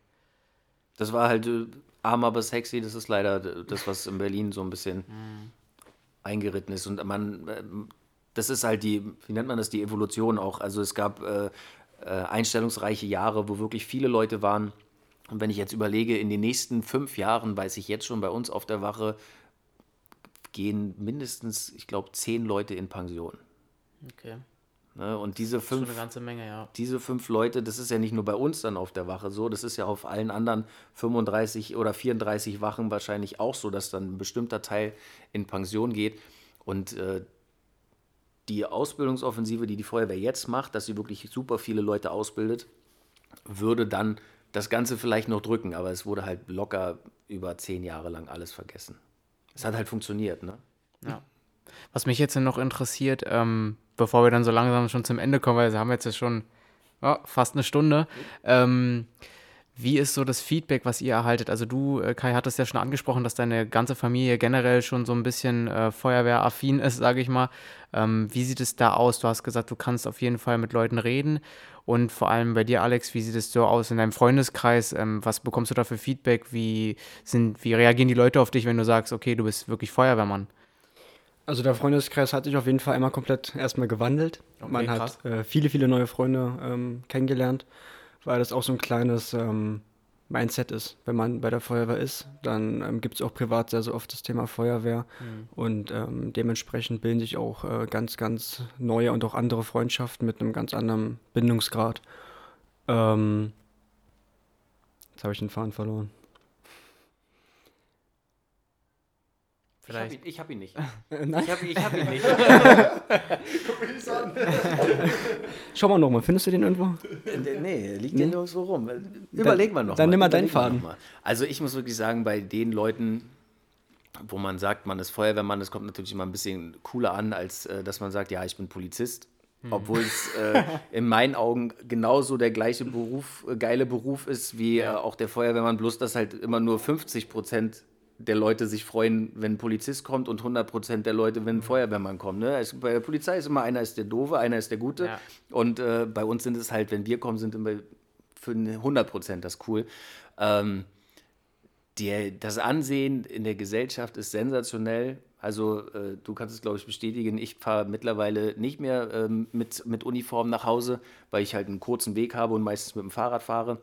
C: Das war halt äh, arm, aber sexy. Das ist leider das, was in Berlin so ein bisschen eingeritten ist. Und man, ähm, das ist halt die, wie nennt man das, die Evolution auch. Also es gab äh, äh, einstellungsreiche Jahre, wo wirklich viele Leute waren. Und wenn ich jetzt überlege, in den nächsten fünf Jahren, weiß ich jetzt schon bei uns auf der Wache, gehen mindestens, ich glaube, zehn Leute in Pension.
A: Okay.
C: Ne? Und diese fünf
A: Menge, ja.
C: diese fünf Leute, das ist ja nicht nur bei uns dann auf der Wache so, das ist ja auf allen anderen 35 oder 34 Wachen wahrscheinlich auch so, dass dann ein bestimmter Teil in Pension geht. Und äh, die Ausbildungsoffensive, die die Feuerwehr jetzt macht, dass sie wirklich super viele Leute ausbildet, würde dann das Ganze vielleicht noch drücken, aber es wurde halt locker über zehn Jahre lang alles vergessen. Es hat halt funktioniert, ne?
A: Ja. Was mich jetzt noch interessiert, ähm, bevor wir dann so langsam schon zum Ende kommen, weil wir haben jetzt schon ja, fast eine Stunde. Ähm, wie ist so das Feedback, was ihr erhaltet? Also du, äh, Kai, hattest ja schon angesprochen, dass deine ganze Familie generell schon so ein bisschen äh, feuerwehraffin ist, sage ich mal. Ähm, wie sieht es da aus? Du hast gesagt, du kannst auf jeden Fall mit Leuten reden. Und vor allem bei dir, Alex, wie sieht es so aus in deinem Freundeskreis? Ähm, was bekommst du da für Feedback? Wie, sind, wie reagieren die Leute auf dich, wenn du sagst, okay, du bist wirklich Feuerwehrmann?
D: Also der Freundeskreis hat sich auf jeden Fall einmal komplett erstmal gewandelt.
A: Okay,
D: Man
A: krass.
D: hat äh, viele, viele neue Freunde ähm, kennengelernt, weil das auch so ein kleines ähm, Mindset ist. Wenn man bei der Feuerwehr ist, dann ähm, gibt es auch privat sehr, sehr oft das Thema Feuerwehr. Und ähm, dementsprechend bilden sich auch äh, ganz, ganz neue und auch andere Freundschaften mit einem ganz anderen Bindungsgrad. Ähm, jetzt habe ich den Faden verloren.
A: Vielleicht.
C: Ich habe ihn, ich hab ihn nicht.
D: Nein.
C: Ich habe ich hab ihn nicht.
D: Schau mal nochmal, findest du den irgendwo?
C: Nee, liegt ja nirgendwo rum. Überleg mal noch
D: dann nimm mal deinen Faden.
C: mal. Also ich muss wirklich sagen, bei den Leuten, wo man sagt, man ist Feuerwehrmann, das kommt natürlich immer ein bisschen cooler an, als äh, dass man sagt, ja, ich bin Polizist. Obwohl es äh, in meinen Augen genauso der gleiche Beruf, äh, geile Beruf ist wie äh, auch der Feuerwehrmann, bloß dass halt immer nur 50 Prozent der Leute sich freuen, wenn ein Polizist kommt und 100 Prozent der Leute, wenn ein Feuerwehrmann kommt. Ne? Es, bei der Polizei ist immer einer ist der Doofe, einer ist der Gute.
A: Ja.
C: Und äh, bei uns sind es halt, wenn wir kommen, sind immer für 100 Prozent das cool. Ähm, die, das Ansehen in der Gesellschaft ist sensationell. Also äh, du kannst es, glaube ich, bestätigen. Ich fahre mittlerweile nicht mehr ähm, mit, mit Uniform nach Hause, weil ich halt einen kurzen Weg habe und meistens mit dem Fahrrad fahre.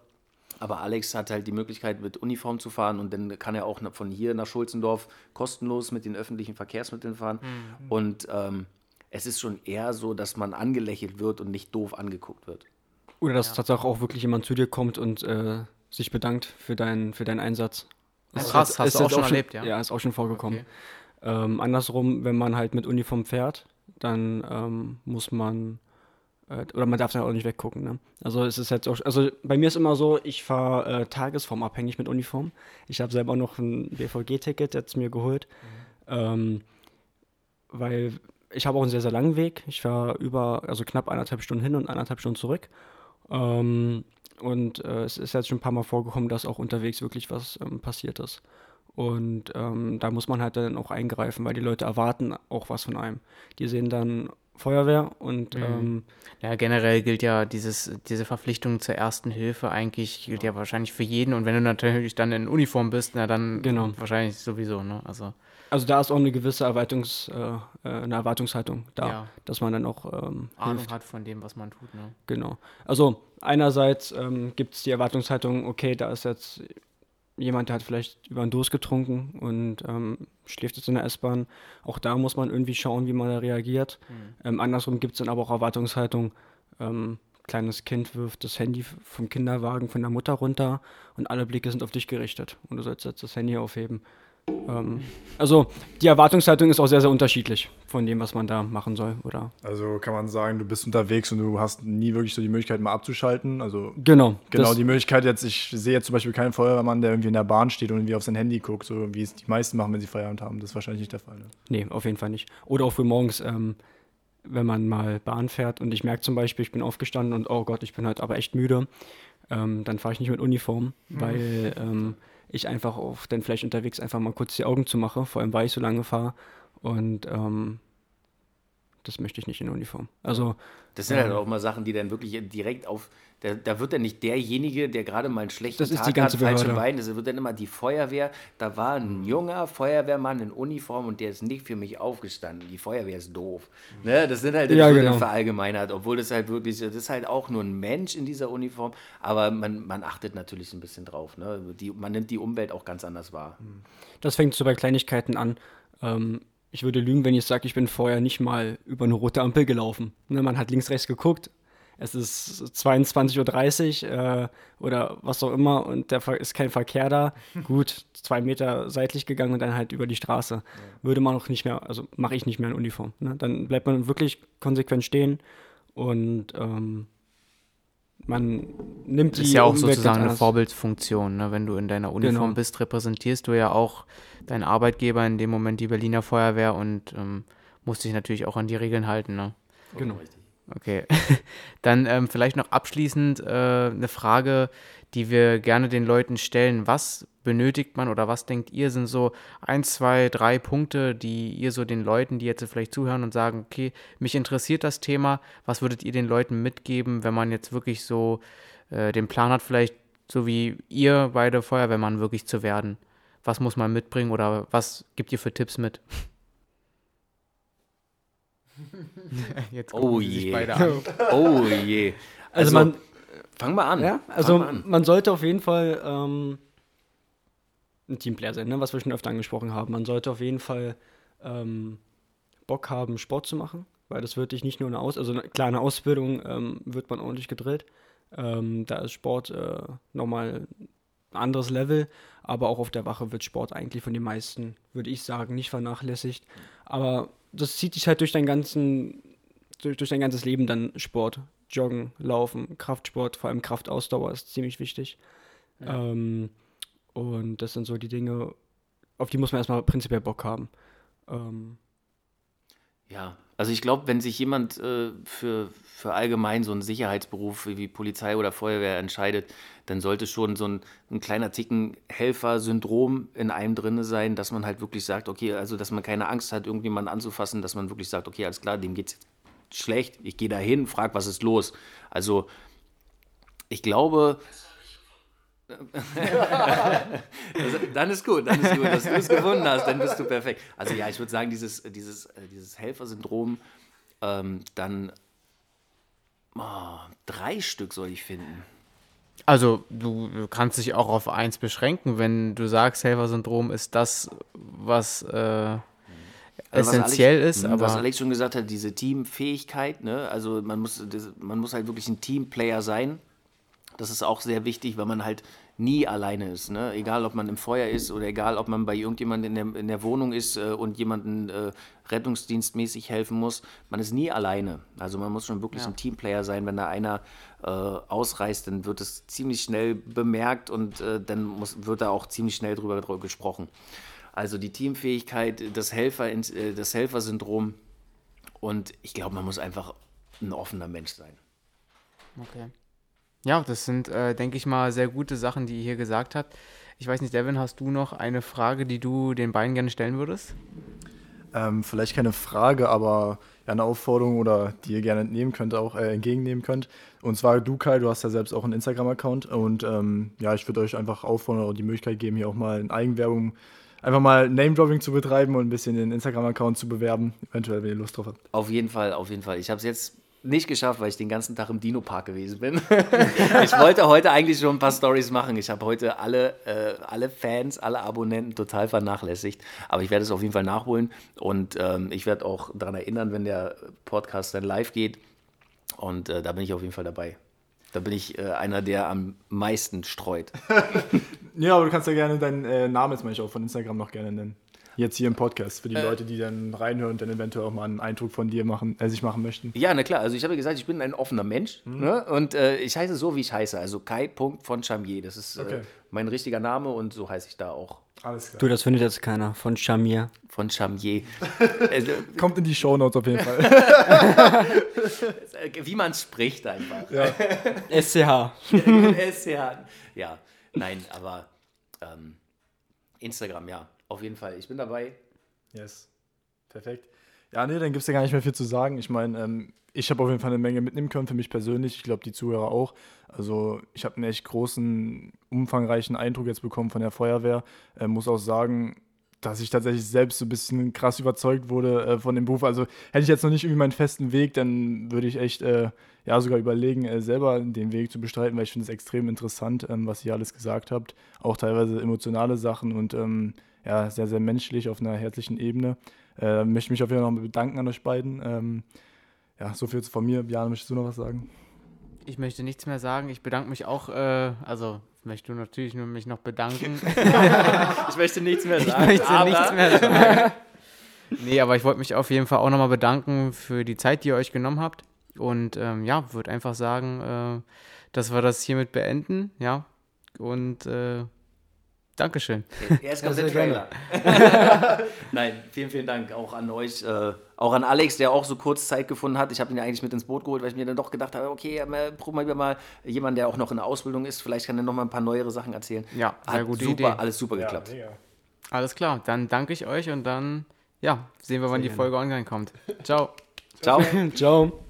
C: Aber Alex hat halt die Möglichkeit, mit Uniform zu fahren und dann kann er auch von hier nach Schulzendorf kostenlos mit den öffentlichen Verkehrsmitteln fahren. Und ähm, es ist schon eher so, dass man angelächelt wird und nicht doof angeguckt wird.
D: Oder dass tatsächlich auch wirklich jemand zu dir kommt und äh, sich bedankt für, dein, für deinen Einsatz.
A: Ja,
D: Ist
A: krass,
D: jetzt-
A: hast
D: ist
A: du auch schon erlebt, ja?
D: Ja, ist auch schon vorgekommen.
A: Okay.
D: Ähm, andersrum, wenn man halt mit Uniform fährt, dann ähm, muss man, oder man darf dann auch nicht weggucken. Ne? Also es ist jetzt auch, also bei mir ist immer so, ich fahre äh, tagesformabhängig mit Uniform. Ich habe selber noch ein BVG-Ticket jetzt mir geholt, ähm, weil ich habe auch einen sehr, sehr langen Weg. Ich fahre über, also knapp eineinhalb Stunden hin und eineinhalb Stunden zurück. Ähm, und äh, es ist jetzt schon ein paar Mal vorgekommen, dass auch unterwegs wirklich was ähm, passiert ist. Und ähm, da muss man halt dann auch eingreifen, weil die Leute erwarten auch was von einem. Die sehen dann Feuerwehr und ähm,
A: Ja, generell gilt ja dieses, diese Verpflichtung zur ersten Hilfe eigentlich, gilt ja wahrscheinlich für jeden. Und wenn du natürlich dann in Uniform bist, na dann
D: Genau.
A: wahrscheinlich sowieso, ne? Also,
D: also da ist auch eine gewisse Erwartungs, äh, äh, eine Erwartungshaltung da,
A: Ja.
D: dass man dann auch ähm,
A: Ahnung
D: hilft.
A: hat von dem, was man tut, ne?
D: Genau. Also einerseits ähm, gibt es die Erwartungshaltung, okay, da ist jetzt jemand, der hat vielleicht über einen Durst getrunken und ähm, schläft jetzt in der S-Bahn. Auch da muss man irgendwie schauen, wie man da reagiert. Ähm, andersrum gibt es dann aber auch Erwartungshaltung, ähm, kleines Kind wirft das Handy vom Kinderwagen von der Mutter runter und alle Blicke sind auf dich gerichtet und du sollst jetzt das Handy aufheben. Ähm, also die Erwartungshaltung ist auch sehr, sehr unterschiedlich von dem, was man da machen soll. Oder
B: Also kann man sagen, du bist unterwegs und du hast nie wirklich so die Möglichkeit, mal abzuschalten. Also
D: genau.
B: genau die Möglichkeit jetzt, ich sehe jetzt zum Beispiel keinen Feuerwehrmann, der irgendwie in der Bahn steht und irgendwie auf sein Handy guckt, so wie es die meisten machen, wenn sie Feierabend haben. Das ist wahrscheinlich nicht der Fall. Ne?
D: Nee, auf jeden Fall nicht. Oder auch für morgens, ähm, wenn man mal Bahn fährt und ich merke zum Beispiel, ich bin aufgestanden und oh Gott, ich bin halt aber echt müde, ähm, dann fahre ich nicht mit Uniform, weil ähm, ich einfach auf dann vielleicht unterwegs einfach mal kurz die Augen zu mache, vor allem weil ich so lange fahre. Und ähm, das möchte ich nicht in Uniform. Also
C: Das sind halt auch mal Sachen, die dann wirklich direkt auf. Da, da wird dann nicht derjenige, der gerade mal einen schlechten
D: Das ist
C: Tag
D: die ganze
C: hat, falsche
D: Behörde.
C: Beine. Das wird dann immer die Feuerwehr. Da war ein junger Feuerwehrmann in Uniform und der ist nicht für mich aufgestanden. Die Feuerwehr ist doof. Ne? Das sind halt das
D: Ja, genau.
C: verallgemeinert, obwohl das halt wirklich, das ist halt auch nur ein Mensch in dieser Uniform, aber man, man achtet natürlich ein bisschen drauf. Ne? Die, man nimmt die Umwelt auch ganz anders wahr.
D: Das fängt so bei Kleinigkeiten an. Ähm, ich würde lügen, wenn ich sage, ich bin vorher nicht mal über eine rote Ampel gelaufen. Ne, man hat links, rechts geguckt. Es ist 22.30 Uhr äh, oder was auch immer und da ist kein Verkehr da. Gut, zwei Meter seitlich gegangen und dann halt über die Straße. Würde man auch nicht mehr, also mache ich nicht mehr in Uniform. Ne? Dann bleibt man wirklich konsequent stehen und ähm, man nimmt
A: Das
D: die
A: ist ja auch
D: Umwelt
A: sozusagen eine. Vorbildfunktion. Ne? Wenn du in deiner Uniform
D: Genau.
A: bist, repräsentierst du ja auch deinen Arbeitgeber, in dem Moment die Berliner Feuerwehr und ähm, musst dich natürlich auch an die Regeln halten. Ne?
D: Genau.
A: Okay. Dann ähm, vielleicht noch abschließend äh, eine Frage, die wir gerne den Leuten stellen. Was benötigt man oder was denkt ihr, sind so ein, zwei, drei Punkte, die ihr so den Leuten, die jetzt vielleicht zuhören und sagen, okay, mich interessiert das Thema, was würdet ihr den Leuten mitgeben, wenn man jetzt wirklich so äh, den Plan hat, vielleicht so wie ihr beide Feuerwehrmann wirklich zu werden? Was muss man mitbringen oder was gibt ihr für Tipps mit? Jetzt
C: Oh je.
A: beide an.
C: Oh je.
D: Also, man,
C: fang mal an.
D: Ja, also
C: mal an.
D: man sollte auf jeden Fall ähm, ein Teamplayer sein, ne? was wir schon öfter angesprochen haben. Man sollte auf jeden Fall ähm, Bock haben, Sport zu machen, weil das wird dich nicht nur eine Aus, also eine kleine Ausbildung ähm, wird man ordentlich gedrillt. Ähm, da ist Sport äh, nochmal ein anderes Level, aber auch auf der Wache wird Sport eigentlich von den meisten, würde ich sagen, nicht vernachlässigt. Aber das zieht dich halt durch dein ganzen, durch, durch dein ganzes Leben dann Sport. Joggen, Laufen, Kraftsport, vor allem Kraftausdauer ist ziemlich wichtig. Ähm, und das sind so die Dinge, auf die muss man erstmal prinzipiell Bock haben. Ähm,
C: Ja, also ich glaube, wenn sich jemand äh, für, für allgemein so einen Sicherheitsberuf wie Polizei oder Feuerwehr entscheidet, dann sollte schon so ein, ein kleiner Ticken Helfer-Syndrom in einem drinne sein, dass man halt wirklich sagt, okay, also dass man keine Angst hat, irgendjemanden anzufassen, dass man wirklich sagt, okay, alles klar, dem geht's schlecht, ich gehe da hin, frag, was ist los. Also ich glaube, das, dann ist gut, dann ist gut, dass du es gefunden hast, dann bist du perfekt. Also ja, ich würde sagen, dieses, dieses, äh, dieses Helfersyndrom, ähm, dann oh, drei Stück soll ich finden.
A: Also du kannst dich auch auf eins beschränken, wenn du sagst, Helfersyndrom ist das, was äh,
C: Also was
A: essentiell
C: Alex,
A: ist,
C: mh, Was
A: aber
C: Alex schon gesagt hat, diese Teamfähigkeit, ne? also man muss, man muss halt wirklich ein Teamplayer sein. Das ist auch sehr wichtig, weil man halt nie alleine ist. Ne? Egal, ob man im Feuer ist oder egal, ob man bei irgendjemandem in der, in der Wohnung ist äh, und jemanden äh, rettungsdienstmäßig helfen muss. Man ist nie alleine. Also man muss schon wirklich ein Teamplayer sein. Wenn da einer äh, ausreißt, dann wird es ziemlich schnell bemerkt und äh, dann muss, wird da auch ziemlich schnell drüber, drüber gesprochen. Also die Teamfähigkeit, das, Helfer, äh, das Helfersyndrom und ich glaube, man muss einfach ein offener Mensch sein.
A: okay. Ja, das sind, äh, denke ich mal, sehr gute Sachen, die ihr hier gesagt habt. Ich weiß nicht, Devin, hast du noch eine Frage, die du den beiden gerne stellen würdest?
B: Ähm, vielleicht keine Frage, aber eine Aufforderung oder die ihr gerne entnehmen könnt, auch äh, entgegennehmen könnt. Und zwar du, Kai, du hast ja selbst auch einen Instagram-Account und ähm, ja, ich würde euch einfach auffordern oder die Möglichkeit geben, hier auch mal in Eigenwerbung einfach mal Name-Dropping zu betreiben und ein bisschen den Instagram-Account zu bewerben, eventuell, wenn ihr Lust drauf habt.
C: Auf jeden Fall, auf jeden Fall. Ich habe es jetzt nicht geschafft, weil ich den ganzen Tag im Dino-Park gewesen bin. ich wollte heute eigentlich schon ein paar Stories machen. Ich habe heute alle, äh, alle Fans, alle Abonnenten total vernachlässigt. Aber ich werde es auf jeden Fall nachholen. Und ähm, ich werde auch daran erinnern, wenn der Podcast dann live geht. Und äh, da bin ich auf jeden Fall dabei. Da bin ich äh, einer, der am meisten streut.
B: Ja, aber du kannst ja gerne deinen äh, Namen jetzt manchmal auch von Instagram noch gerne nennen. Jetzt hier im Podcast, für die Leute, die dann reinhören und dann eventuell auch mal einen Eindruck von dir machen, äh, sich machen möchten.
C: Ja, na klar. Also ich habe ja gesagt, ich bin ein offener Mensch. Ne? Und äh, ich heiße so, wie ich heiße. Also Kai Punkt von Chamier. Das ist
B: Okay.
C: äh, mein richtiger Name und so heiße ich da auch.
B: Alles klar.
D: du, das findet jetzt keiner. Von Shamir.
C: Von Chamier. also,
B: Kommt in die Shownotes auf jeden Fall.
C: äh, wie man spricht einfach.
D: SCH.
C: SCH. Ja, nein, aber ähm, Instagram, ja, auf jeden Fall. Ich bin dabei.
B: Yes. Perfekt. Ja, nee, dann gibt es ja gar nicht mehr viel zu sagen. Ich meine, ähm, ich habe auf jeden Fall eine Menge mitnehmen können für mich persönlich. Ich glaube, die Zuhörer auch. Also, ich habe einen echt großen, umfangreichen Eindruck jetzt bekommen von der Feuerwehr. Äh, muss auch sagen, dass ich tatsächlich selbst so ein bisschen krass überzeugt wurde äh, von dem Beruf. Also hätte ich jetzt noch nicht irgendwie meinen festen Weg, dann würde ich echt äh, ja sogar überlegen, äh, selber den Weg zu bestreiten, weil ich finde es extrem interessant, ähm, was ihr alles gesagt habt. Auch teilweise emotionale Sachen und ähm, ja, sehr, sehr menschlich auf einer herzlichen Ebene. Äh, möchte mich auf jeden Fall noch bedanken an euch beiden. Ähm, ja, so viel von mir. Björn, möchtest du noch was sagen?
A: Ich möchte nichts mehr sagen. Ich bedanke mich auch, äh, also möchte natürlich nur mich noch bedanken.
C: ich möchte nichts mehr sagen.
A: Ich möchte aber... nichts mehr sagen. nee, aber ich wollte mich auf jeden Fall auch nochmal bedanken für die Zeit, die ihr euch genommen habt. Und ähm, ja, würde einfach sagen, äh, dass wir das hiermit beenden. Ja. Und äh, Dankeschön.
C: Erst kommt der Trailer. Nein, vielen, vielen Dank auch an euch. Äh, auch an Alex, der auch so kurz Zeit gefunden hat. Ich habe ihn ja eigentlich mit ins Boot geholt, weil ich mir dann doch gedacht habe, okay, probieren wir mal jemanden, der auch noch in der Ausbildung ist. Vielleicht kann er noch mal ein paar neuere Sachen erzählen.
A: Ja,
C: sehr
A: gute
C: super,
A: Idee.
C: Alles super geklappt.
B: Ja,
A: alles klar, dann danke ich euch und dann ja, sehen wir, wann die Folge online kommt. Ciao.
C: Ciao.
D: Ciao.